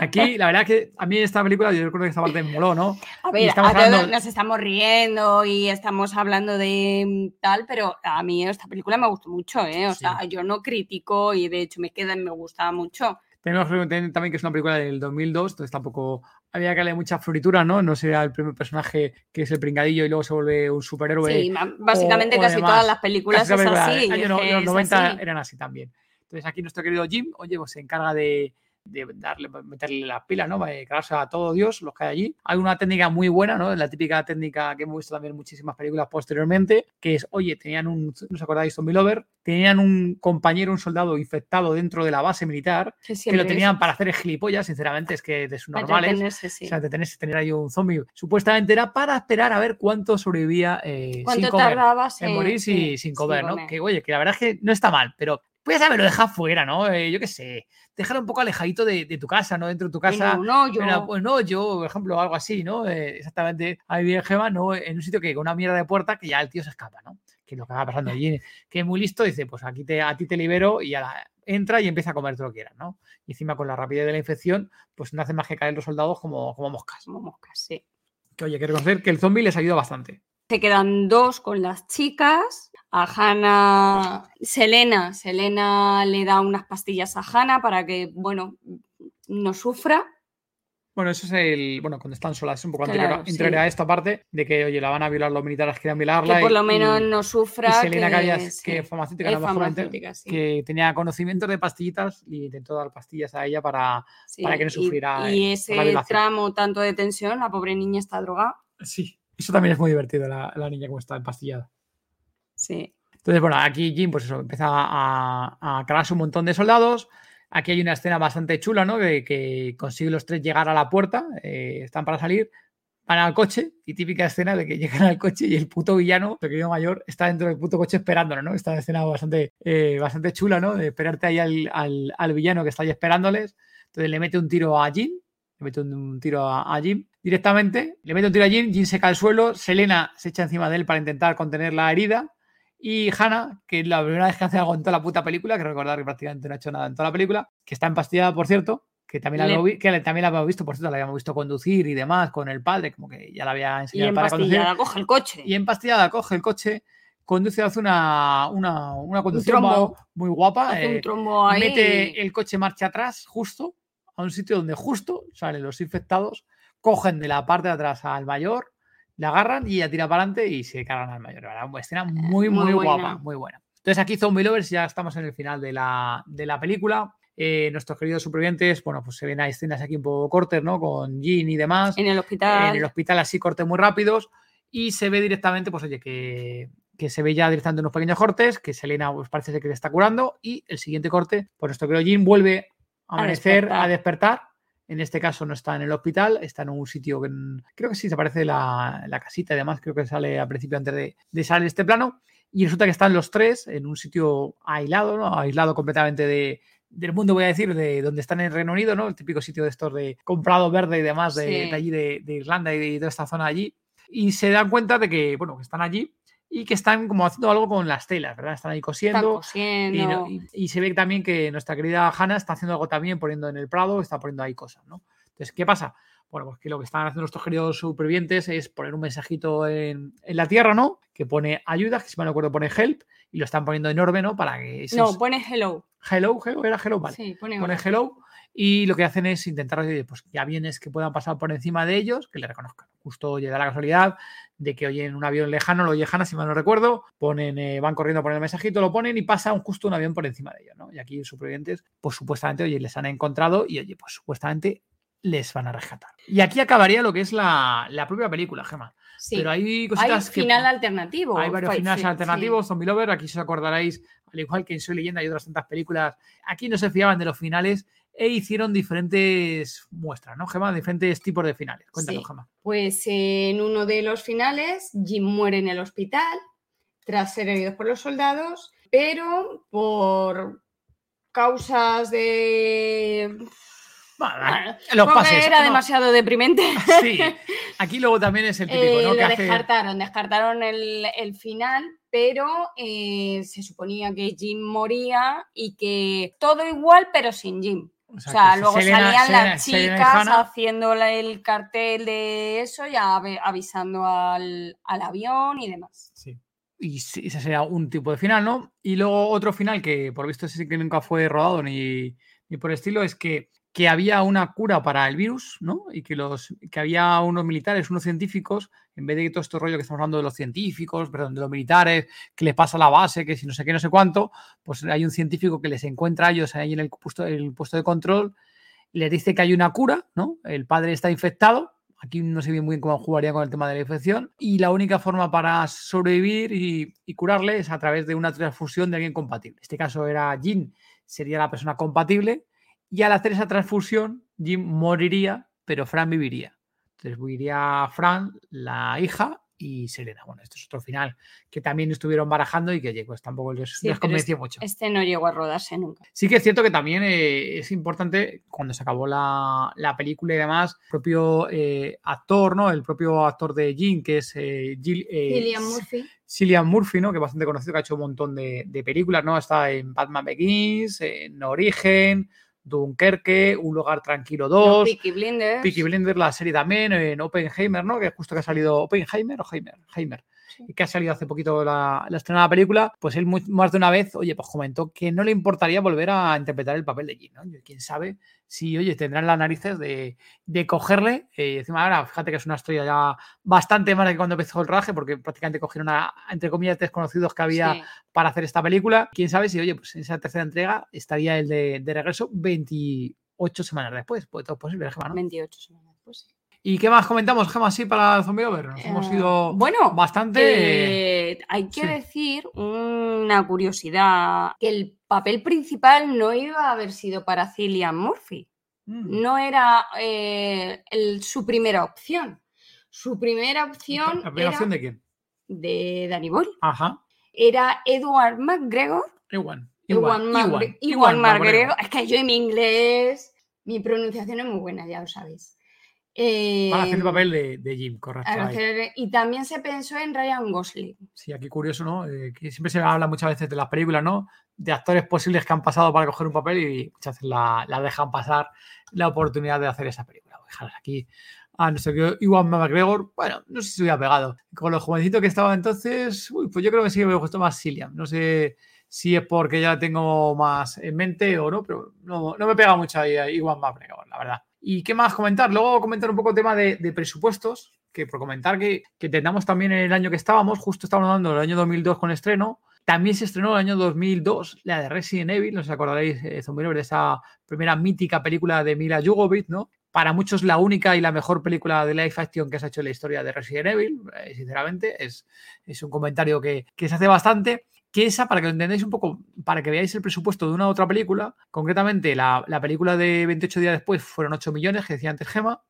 Aquí, la verdad que a mí esta película, yo recuerdo que esta parte me moló, ¿no? A ver, estamos a todos hablando- nos estamos riendo y estamos hablando de mm, tal, pero a mí esta película me gustó mucho, ¿eh? O Sí. sea, yo no critico y de hecho me queda y me gustaba mucho. Tenemos que también que es una película del 2002, entonces tampoco había que darle mucha floritura, ¿no? No sería el primer personaje que es el pringadillo y luego se vuelve un superhéroe. Sí, básicamente o casi demás. todas las películas Casi es así. años es los es 90 así. eran así también. Entonces aquí nuestro querido Jim, oye, pues se encarga de, de darle, meterle las pilas, ¿no? Cargarse a todo Dios, los que hay allí. Hay una técnica muy buena, ¿no? La típica técnica que hemos visto también en muchísimas películas posteriormente, que es, oye, tenían un, ¿no os acordáis, Zombie Lover? Tenían un compañero, un soldado infectado dentro de la base militar, que, lo tenían para hacer gilipollas, sinceramente, es que de sus normales. Sí. O sea, de tener, ahí un zombie. Supuestamente era para esperar a ver cuánto sobrevivía eh, sin comer, en morir sin, comer, ¿no? Que, oye, que la verdad es que no está mal, pero puedes haberlo dejado fuera, ¿no? Eh, yo qué sé, déjalo un poco alejadito de, tu casa, ¿no? Dentro de tu casa. no, yo. pues no, yo, por ejemplo, algo así, ¿no? Eh, exactamente, ahí bien Gema, ¿no? En un sitio que con una mierda de puerta que ya el tío se escapa, ¿no? Que lo que va pasando allí, que es muy listo, dice, pues aquí te, a ti te libero y la entra y empieza a comer todo lo que quieras, ¿no? Y encima con la rapidez de la infección, pues no hace más que caer los soldados como, como moscas. Como moscas, sí. Que oye, que reconocer que el zombie les ayuda bastante. Se quedan dos con las chicas. A Hannah, Selena, Selena le da unas pastillas a Hannah para que, bueno, no sufra. Bueno, eso es el. Bueno, cuando están solas, es un poco anterior, a esta parte de que, oye, la van a violar los militares, quieren violarla. Que por lo menos no sufra. Y Selena que, que farmacéutica, farmacéutica que tenía conocimiento de pastillitas y intentó dar pastillas a ella para, para que no sufriera. Y, ese tramo tanto de tensión, la pobre niña está drogada. Sí, eso también es muy divertido, la, niña como está empastillada. Sí. Entonces, bueno, aquí Jim, pues eso, empieza a, a un montón de soldados. Aquí hay una escena bastante chula, ¿no? De que consigue los tres llegar a la puerta, eh, están para salir, van al coche y típica escena de que llegan al coche y el puto villano, pequeño mayor, está dentro del puto coche esperándolo, ¿no? Esta escena bastante, eh, bastante chula, ¿no? De esperarte ahí al, al, villano que está ahí esperándoles. Entonces le mete un tiro a Jim, le mete un, tiro a, a, Jim directamente, le mete un tiro a Jim, Jim se cae al suelo, Selena se echa encima de él para intentar contener la herida y Hannah, que es la primera vez que hace algo en toda la puta película, que recordar que prácticamente no ha hecho nada en toda la película, que está empastillada, por cierto, que también la, que también la habíamos visto, por cierto, la habíamos visto conducir y demás con el padre, como que ya la había enseñado para conducir. Y empastillada coge el coche. Y empastillada coge el coche, conduce, hace una, una, una conducción muy guapa. Hace un eh, trombo ahí. Mete el coche marcha atrás, justo, a un sitio donde justo salen los infectados, cogen de la parte de atrás al mayor, la agarran y ya tira para adelante y se cargan al mayor. Una escena muy, muy, guapa, muy buena. Entonces aquí Zombie Lovers ya estamos en el final de la, película. Eh, nuestros queridos supervivientes, bueno, pues se ven a escenas aquí un poco cortes, ¿no? Con Jean y demás. En el hospital. En el hospital así cortes muy rápidos. Y se ve directamente, pues oye, que, se ve ya directamente unos pequeños cortes, que Selena pues, parece que le está curando. Y el siguiente corte, pues nuestro querido Jean vuelve a amanecer, a despertar en este caso no está en el hospital, está en un sitio que creo que sí se parece la, la casita y demás, creo que sale al principio antes de, de, salir este plano. Y resulta que están los tres en un sitio aislado, ¿no? aislado completamente de, del mundo, voy a decir, de donde están en Reino Unido, ¿no? El típico sitio de estos de comprado verde y demás de, allí, de, de, Irlanda y de toda esta zona allí. Y se dan cuenta de que, bueno, que están allí y que están como haciendo algo con las telas, ¿verdad? Están ahí cosiendo. Y, se ve también que nuestra querida Hanna está haciendo algo también, poniendo en el Prado, está poniendo ahí cosas, ¿no? Entonces, ¿qué pasa? Bueno, pues que lo que están haciendo nuestros queridos supervivientes es poner un mensajito en, la tierra, ¿no? Que pone ayuda, que si me acuerdo pone help, y lo están poniendo enorme, ¿no? Para que... No, pone hello. Hello, hello, era hello, vale. Sí, pone, pone hello y lo que hacen es intentar, pues ya bienes que puedan pasar por encima de ellos, que le reconozcan. Justo llega la casualidad de que oyen un avión lejano, lo oye si mal no recuerdo, ponen, eh, van corriendo por el mensajito, lo ponen y pasa un, justo un avión por encima de ellos, ¿no? Y aquí los supervivientes, pues supuestamente, oye, les han encontrado y oye, pues supuestamente les van a rescatar. Y aquí acabaría lo que es la, propia película, Gemma. Sí. Pero hay cositas hay final alternativo. Hay varios finales alternativos. Zombie Lover, aquí os acordaréis, al igual que en Soy Leyenda y otras tantas películas, aquí no se fiaban de los finales e hicieron diferentes muestras, ¿no, Gemma? Diferentes tipos de finales. Cuéntanos, sí. Gemma. Pues en uno de los finales, Jim muere en el hospital tras ser herido por los soldados, pero por causas de bueno, los pases, era demasiado deprimente. Sí, aquí luego también es el típico, ¿no? Eh, lo descartaron, descartaron el, final, pero eh, se suponía que Jim moría y que todo igual, pero sin Jim. O sea, luego salían las chicas haciendo el cartel de eso, ya avisando al, avión y demás. Sí. Y ese sería un tipo de final, ¿no? Y luego otro final que por visto ese que nunca fue rodado ni, ni por estilo es que que había una cura para el virus, ¿no? Y que, los, que había unos militares, unos científicos, en vez de todo este rollo que estamos hablando de los científicos, perdón, de los militares, que les pasa la base, que si no sé qué, no sé cuánto, pues hay un científico que les encuentra a ellos ahí en el puesto, de control le dice que hay una cura, ¿no? El padre está infectado. Aquí no sé bien muy bien cómo jugaría con el tema de la infección. Y la única forma para sobrevivir y, y curarle es a través de una transfusión de alguien compatible. En este caso era Jin, sería la persona compatible. Y al hacer esa transfusión, Jim moriría, pero Fran viviría. Entonces viviría Fran, la hija, y Serena. Bueno, esto es otro final que también estuvieron barajando y que oye, pues tampoco les, Sí, les pero convenció mucho. Este no llegó a rodarse nunca. Sí que es cierto que también eh, es importante cuando se acabó la, la película y demás, el propio eh, actor, ¿no? El propio actor de Jean, que es eh, Gil- Cillian Murphy. Cillian Murphy, ¿no? Que es bastante conocido, que ha hecho un montón de, de películas, ¿no? Está en Batman Begins, en Origen, Dunkerque, Un lugar tranquilo 2, Peaky Blinders. Peaky Blinders, la serie también, en Oppenheimer, ¿no? Que justo que ha salido Oppenheimer o Heimer, Heimer. Y que ha salido hace poquito la, la estrenada película, pues él muy- más de una vez, oye, pues comentó que no le importaría volver a interpretar el papel de Jin, ¿no? Quién sabe si, oye, tendrán las narices de, de cogerle. eh, y encima ahora, fíjate que es una historia ya bastante más que cuando empezó el rodaje, porque prácticamente cogieron a, entre comillas, desconocidos que había Sí. para hacer esta película. Quién sabe si, oye, pues en esa tercera entrega estaría el de, de regreso 28 semanas después. Pues todo es posible, ¿no? 28 semanas después. sí. ¿Y qué más comentamos, Gemma, así para Zombie Over? Nos hemos Eh, ido bueno, bastante. Eh, hay que sí. decir una curiosidad, que el papel principal no iba a haber sido para Cillian Murphy, Mm. no era eh, el- su primera opción. Su primera opción ¿La primera era opción de quién? de Danny Boyle. Ajá. Era Edward McGregor. Igual. Ewan Igual. Magre- Ewan McGregor. Es que yo en mi inglés, mi pronunciación es muy buena, ya lo sabéis. Para hacer el Eh, papel de, de Jim, correcto. hacer- y también se pensó en Ryan Gosling. Sí, aquí curioso, ¿no? Eh, que siempre se habla muchas veces de las películas, ¿no? De actores posibles que han pasado para coger un papel y muchas veces la, la dejan pasar la oportunidad de hacer esa película. Voy a dejar aquí a nuestro querido Iwan McGregor. Bueno, no sé si hubiera pegado. Con lo jovencito que estaba entonces, uy, pues yo creo que sí me gustó más Cillian. No sé si es porque ya la tengo más en mente o no, pero no, no me pega mucho ahí a Iwan McGregor, la verdad. ¿Y qué más comentar? Luego comentar un poco el tema de, presupuestos, que por comentar que, que tengamos también en el año que estábamos, justo estábamos hablando del año 2002 con estreno, también se estrenó el año 2002 la de Resident Evil, no si acordaréis, eh, de esa primera mítica película de Mila Jovovich, ¿no? Para muchos la única y la mejor película de live action que se ha hecho en la historia de Resident Evil, eh, sinceramente, es, es un comentario que, que se hace bastante. Que esa, para que lo entendáis un poco, para que veáis el presupuesto de una otra película, concretamente la, la película de 28 días después fueron 8 millones, que decía antes Gema,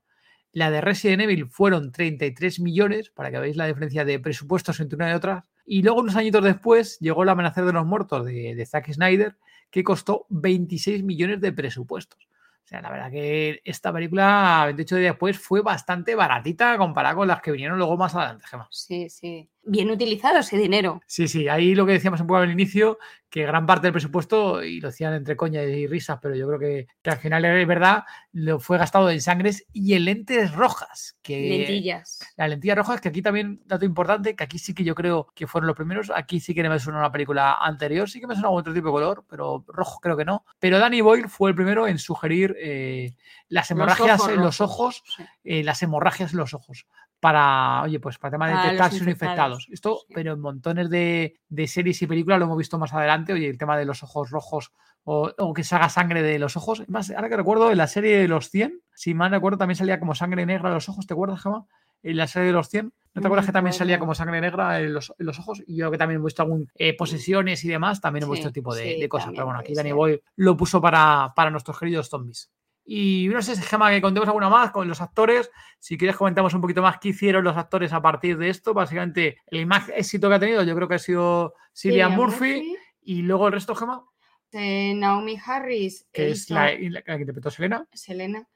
la de Resident Evil fueron 33 millones, para que veáis la diferencia de presupuestos entre una y otra. Y luego, unos añitos después, llegó El Amanecer de los Muertos de, de Zack Snyder, que costó 26 millones de presupuestos. O sea, la verdad que esta película, 28 días después, fue bastante baratita comparada con las que vinieron luego más adelante, Gemma. Sí, sí. Bien utilizado ese dinero. Sí, sí, ahí lo que decíamos un poco al inicio, que gran parte del presupuesto, y lo decían entre coña y risas, pero yo creo que, que al final es verdad, lo fue gastado en sangres y en lentes rojas. Que Lentillas. Las lentillas rojas, que aquí también, dato importante, que aquí sí que yo creo que fueron los primeros. Aquí sí que no me suena una película anterior, sí que me suena otro tipo de color, pero rojo creo que no. Pero Danny Boyle fue el primero en sugerir eh, las hemorragias ojos en los ojos, sí. eh, las hemorragias en los ojos. Para, oye, pues para tema de detectar si son infectados. Esto, sí. pero en montones de, de series y películas lo hemos visto más adelante. Oye, el tema de los ojos rojos o, o que salga sangre de los ojos. Más, ahora que recuerdo, en la serie de los 100, si mal recuerdo, también salía como sangre negra de los ojos. ¿Te acuerdas, Gemma? En la serie de los 100. ¿No te acuerdas que también salía como sangre negra en los, en los ojos? Y yo que también he visto algún eh, posesiones y demás, también he Sí, visto este tipo de, sí, de cosas. Pero bueno, aquí Danny. Boy lo puso para, para nuestros queridos zombies. Y no sé, Gemma, que contemos alguna más con los actores. Si quieres comentamos un poquito más qué hicieron los actores a partir de esto. Básicamente, el más éxito que ha tenido yo creo que ha sido Cillian Murphy. Y luego el resto, Gemma, eh, Naomi Harris, que es la, la que interpretó Selena. Selena.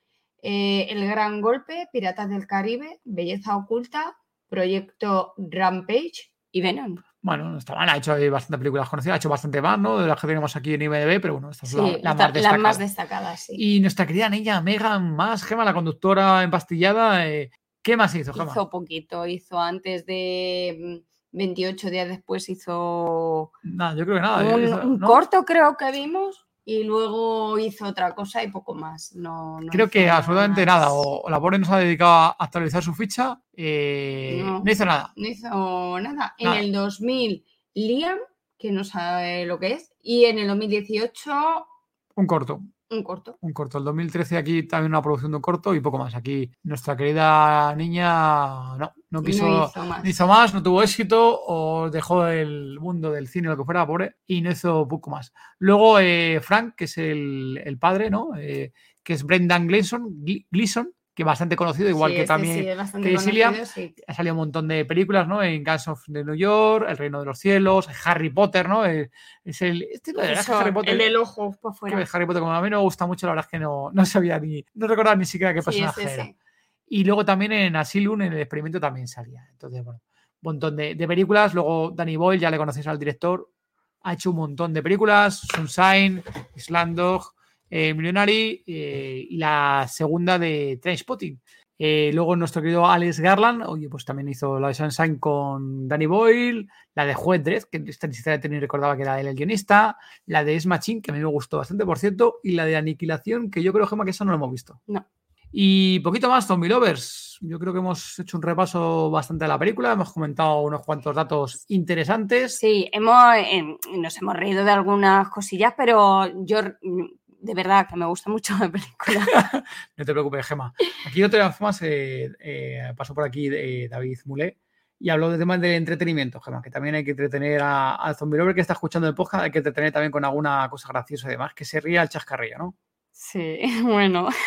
eh, El Gran Golpe, Piratas del Caribe, Belleza Oculta, Proyecto Rampage y Venom. Bueno, no está mal, ha hecho bastantes películas conocidas, ha hecho bastante más, ¿no? De las que tenemos aquí en IMDb, pero bueno, esta es Sí, la, la esta- más las destacada. más destacadas, sí. Y nuestra querida niña Megan más, Gema, la conductora empastillada, eh, ¿qué más hizo, Gema? Hizo poquito, hizo antes de mm, 28 días después, hizo Nada, yo creo que nada. un, hizo- un ¿no? corto, creo que vimos, y luego hizo otra cosa y poco más. No, no Creo que nada absolutamente más. nada. O, la pobre nos ha dedicado a actualizar su ficha. eh, no. No. hizo nada. No hizo nada. En Nada. el 2000, Liam, que no sabe lo que es, y en el 2018, Un corto. Un corto. Un corto. El 2013 aquí también una producción de un corto y poco más. Aquí nuestra querida niña no, no quiso, No hizo más. no hizo más, no tuvo éxito o dejó el mundo del cine, lo que fuera, pobre, y no hizo poco más. Luego eh, Frank, que es el, el padre, ¿no? Eh, que es Brendan Gleeson, Gl- Gleeson, que bastante conocido, igual Sí, que este también sí, que conocido, sí. ha salido un montón de películas, ¿no? En Guns of the New York, El Reino de los Cielos, Harry Potter, ¿no? Eh, Es el. Este, que Eso, Harry Potter. el del ojo por fuera. Harry Potter, como a mí no me gusta mucho, la verdad es que no, no sabía ni. No recordaba ni siquiera qué Sí, personaje era. Y luego también en Asylum, en el experimento, también salía. Entonces, bueno, un montón de, películas. Luego Danny Boyle, ya le conocéis al director, ha hecho un montón de películas. Sunshine, Islandog, eh, Millionary eh, y la segunda de Trainspotting. Eh, luego nuestro querido Alex Garland, oye, pues también hizo la de Sunshine con Danny Boyle, la de Juez que esta siquiera ni recordaba que era él el guionista, la de S Machine, que a mí me gustó bastante, por cierto, y la de Aniquilación, que yo creo, Gemma, que eso no lo hemos visto. No. Y poquito más, Zombie Lovers. Yo creo que hemos hecho un repaso bastante de la película, hemos comentado unos cuantos datos interesantes. Sí, hemos, em, nos hemos reído de algunas cosillas, pero yo mm, de verdad que me gusta mucho la película. No te preocupes, Gema. Aquí otra vez más eh, eh, pasó por aquí eh, David Mulé y habló de temas de entretenimiento, Gema, que también hay que entretener a- al zombie lover que está escuchando el podcast, hay que entretener también con alguna cosa graciosa y demás, que se ría al chascarrillo, ¿no? Sí, bueno.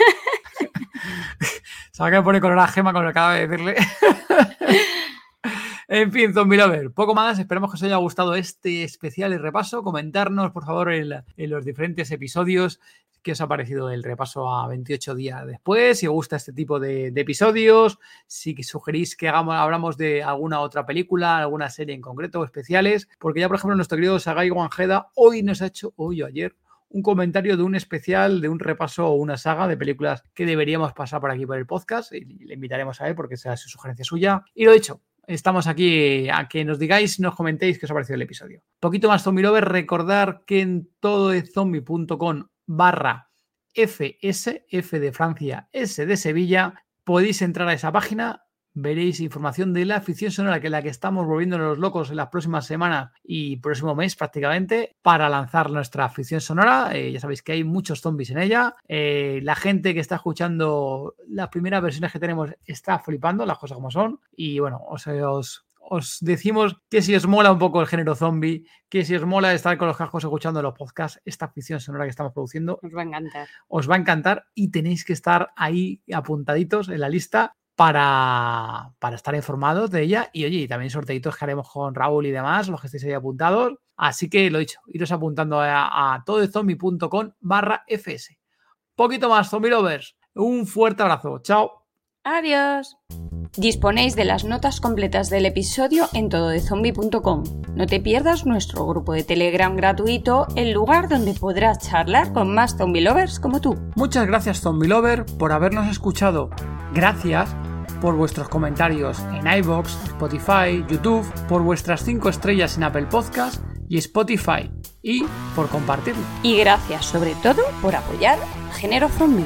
Se va a poner color a Gema con lo que acaba de decirle. en fin, Zombie Lover, poco más. Esperamos que os haya gustado este especial y repaso. Comentarnos, por favor, en, los diferentes episodios qué os ha parecido el repaso a 28 días después, si os gusta este tipo de, episodios, si sugerís que hagamos, hablamos de alguna otra película, alguna serie en concreto o especiales, porque ya, por ejemplo, nuestro querido Sagai Wanjeda hoy nos ha hecho, hoy o ayer, un comentario de un especial, de un repaso o una saga de películas que deberíamos pasar por aquí por el podcast. Y le invitaremos a él porque será su sugerencia suya. Y lo dicho, estamos aquí a que nos digáis, nos comentéis qué os ha parecido el episodio. Poquito más Zombie Lover, recordar que en todoezombie.com barra FS, F de Francia, S de Sevilla, podéis entrar a esa página, veréis información de la ficción sonora que es la que estamos volviéndonos los locos en las próximas semanas y próximo mes prácticamente para lanzar nuestra ficción sonora. Eh, ya sabéis que hay muchos zombies en ella. Eh, la gente que está escuchando las primeras versiones que tenemos está flipando, las cosas como son. Y bueno, os, os, os decimos que si os mola un poco el género zombie, que si os mola estar con los cascos escuchando los podcasts, esta ficción sonora que estamos produciendo, Os va a encantar. os va a encantar y tenéis que estar ahí apuntaditos en la lista para, para estar informados de ella. Y oye, y también sorteitos que haremos con Raúl y demás, los que estéis ahí apuntados. Así que lo dicho, iros apuntando a, a todozombie.com barra fs. Poquito más, zombie lovers. Un fuerte abrazo. Chao. Adiós. Disponéis de las notas completas del episodio en tododezombie.com. No te pierdas nuestro grupo de Telegram gratuito, el lugar donde podrás charlar con más zombie lovers como tú. Muchas gracias, Zombie Lover, por habernos escuchado. Gracias por vuestros comentarios en iBox, Spotify, YouTube, por vuestras 5 estrellas en Apple Podcast y Spotify y por compartirlo. Y gracias sobre todo por apoyar Género Zombie.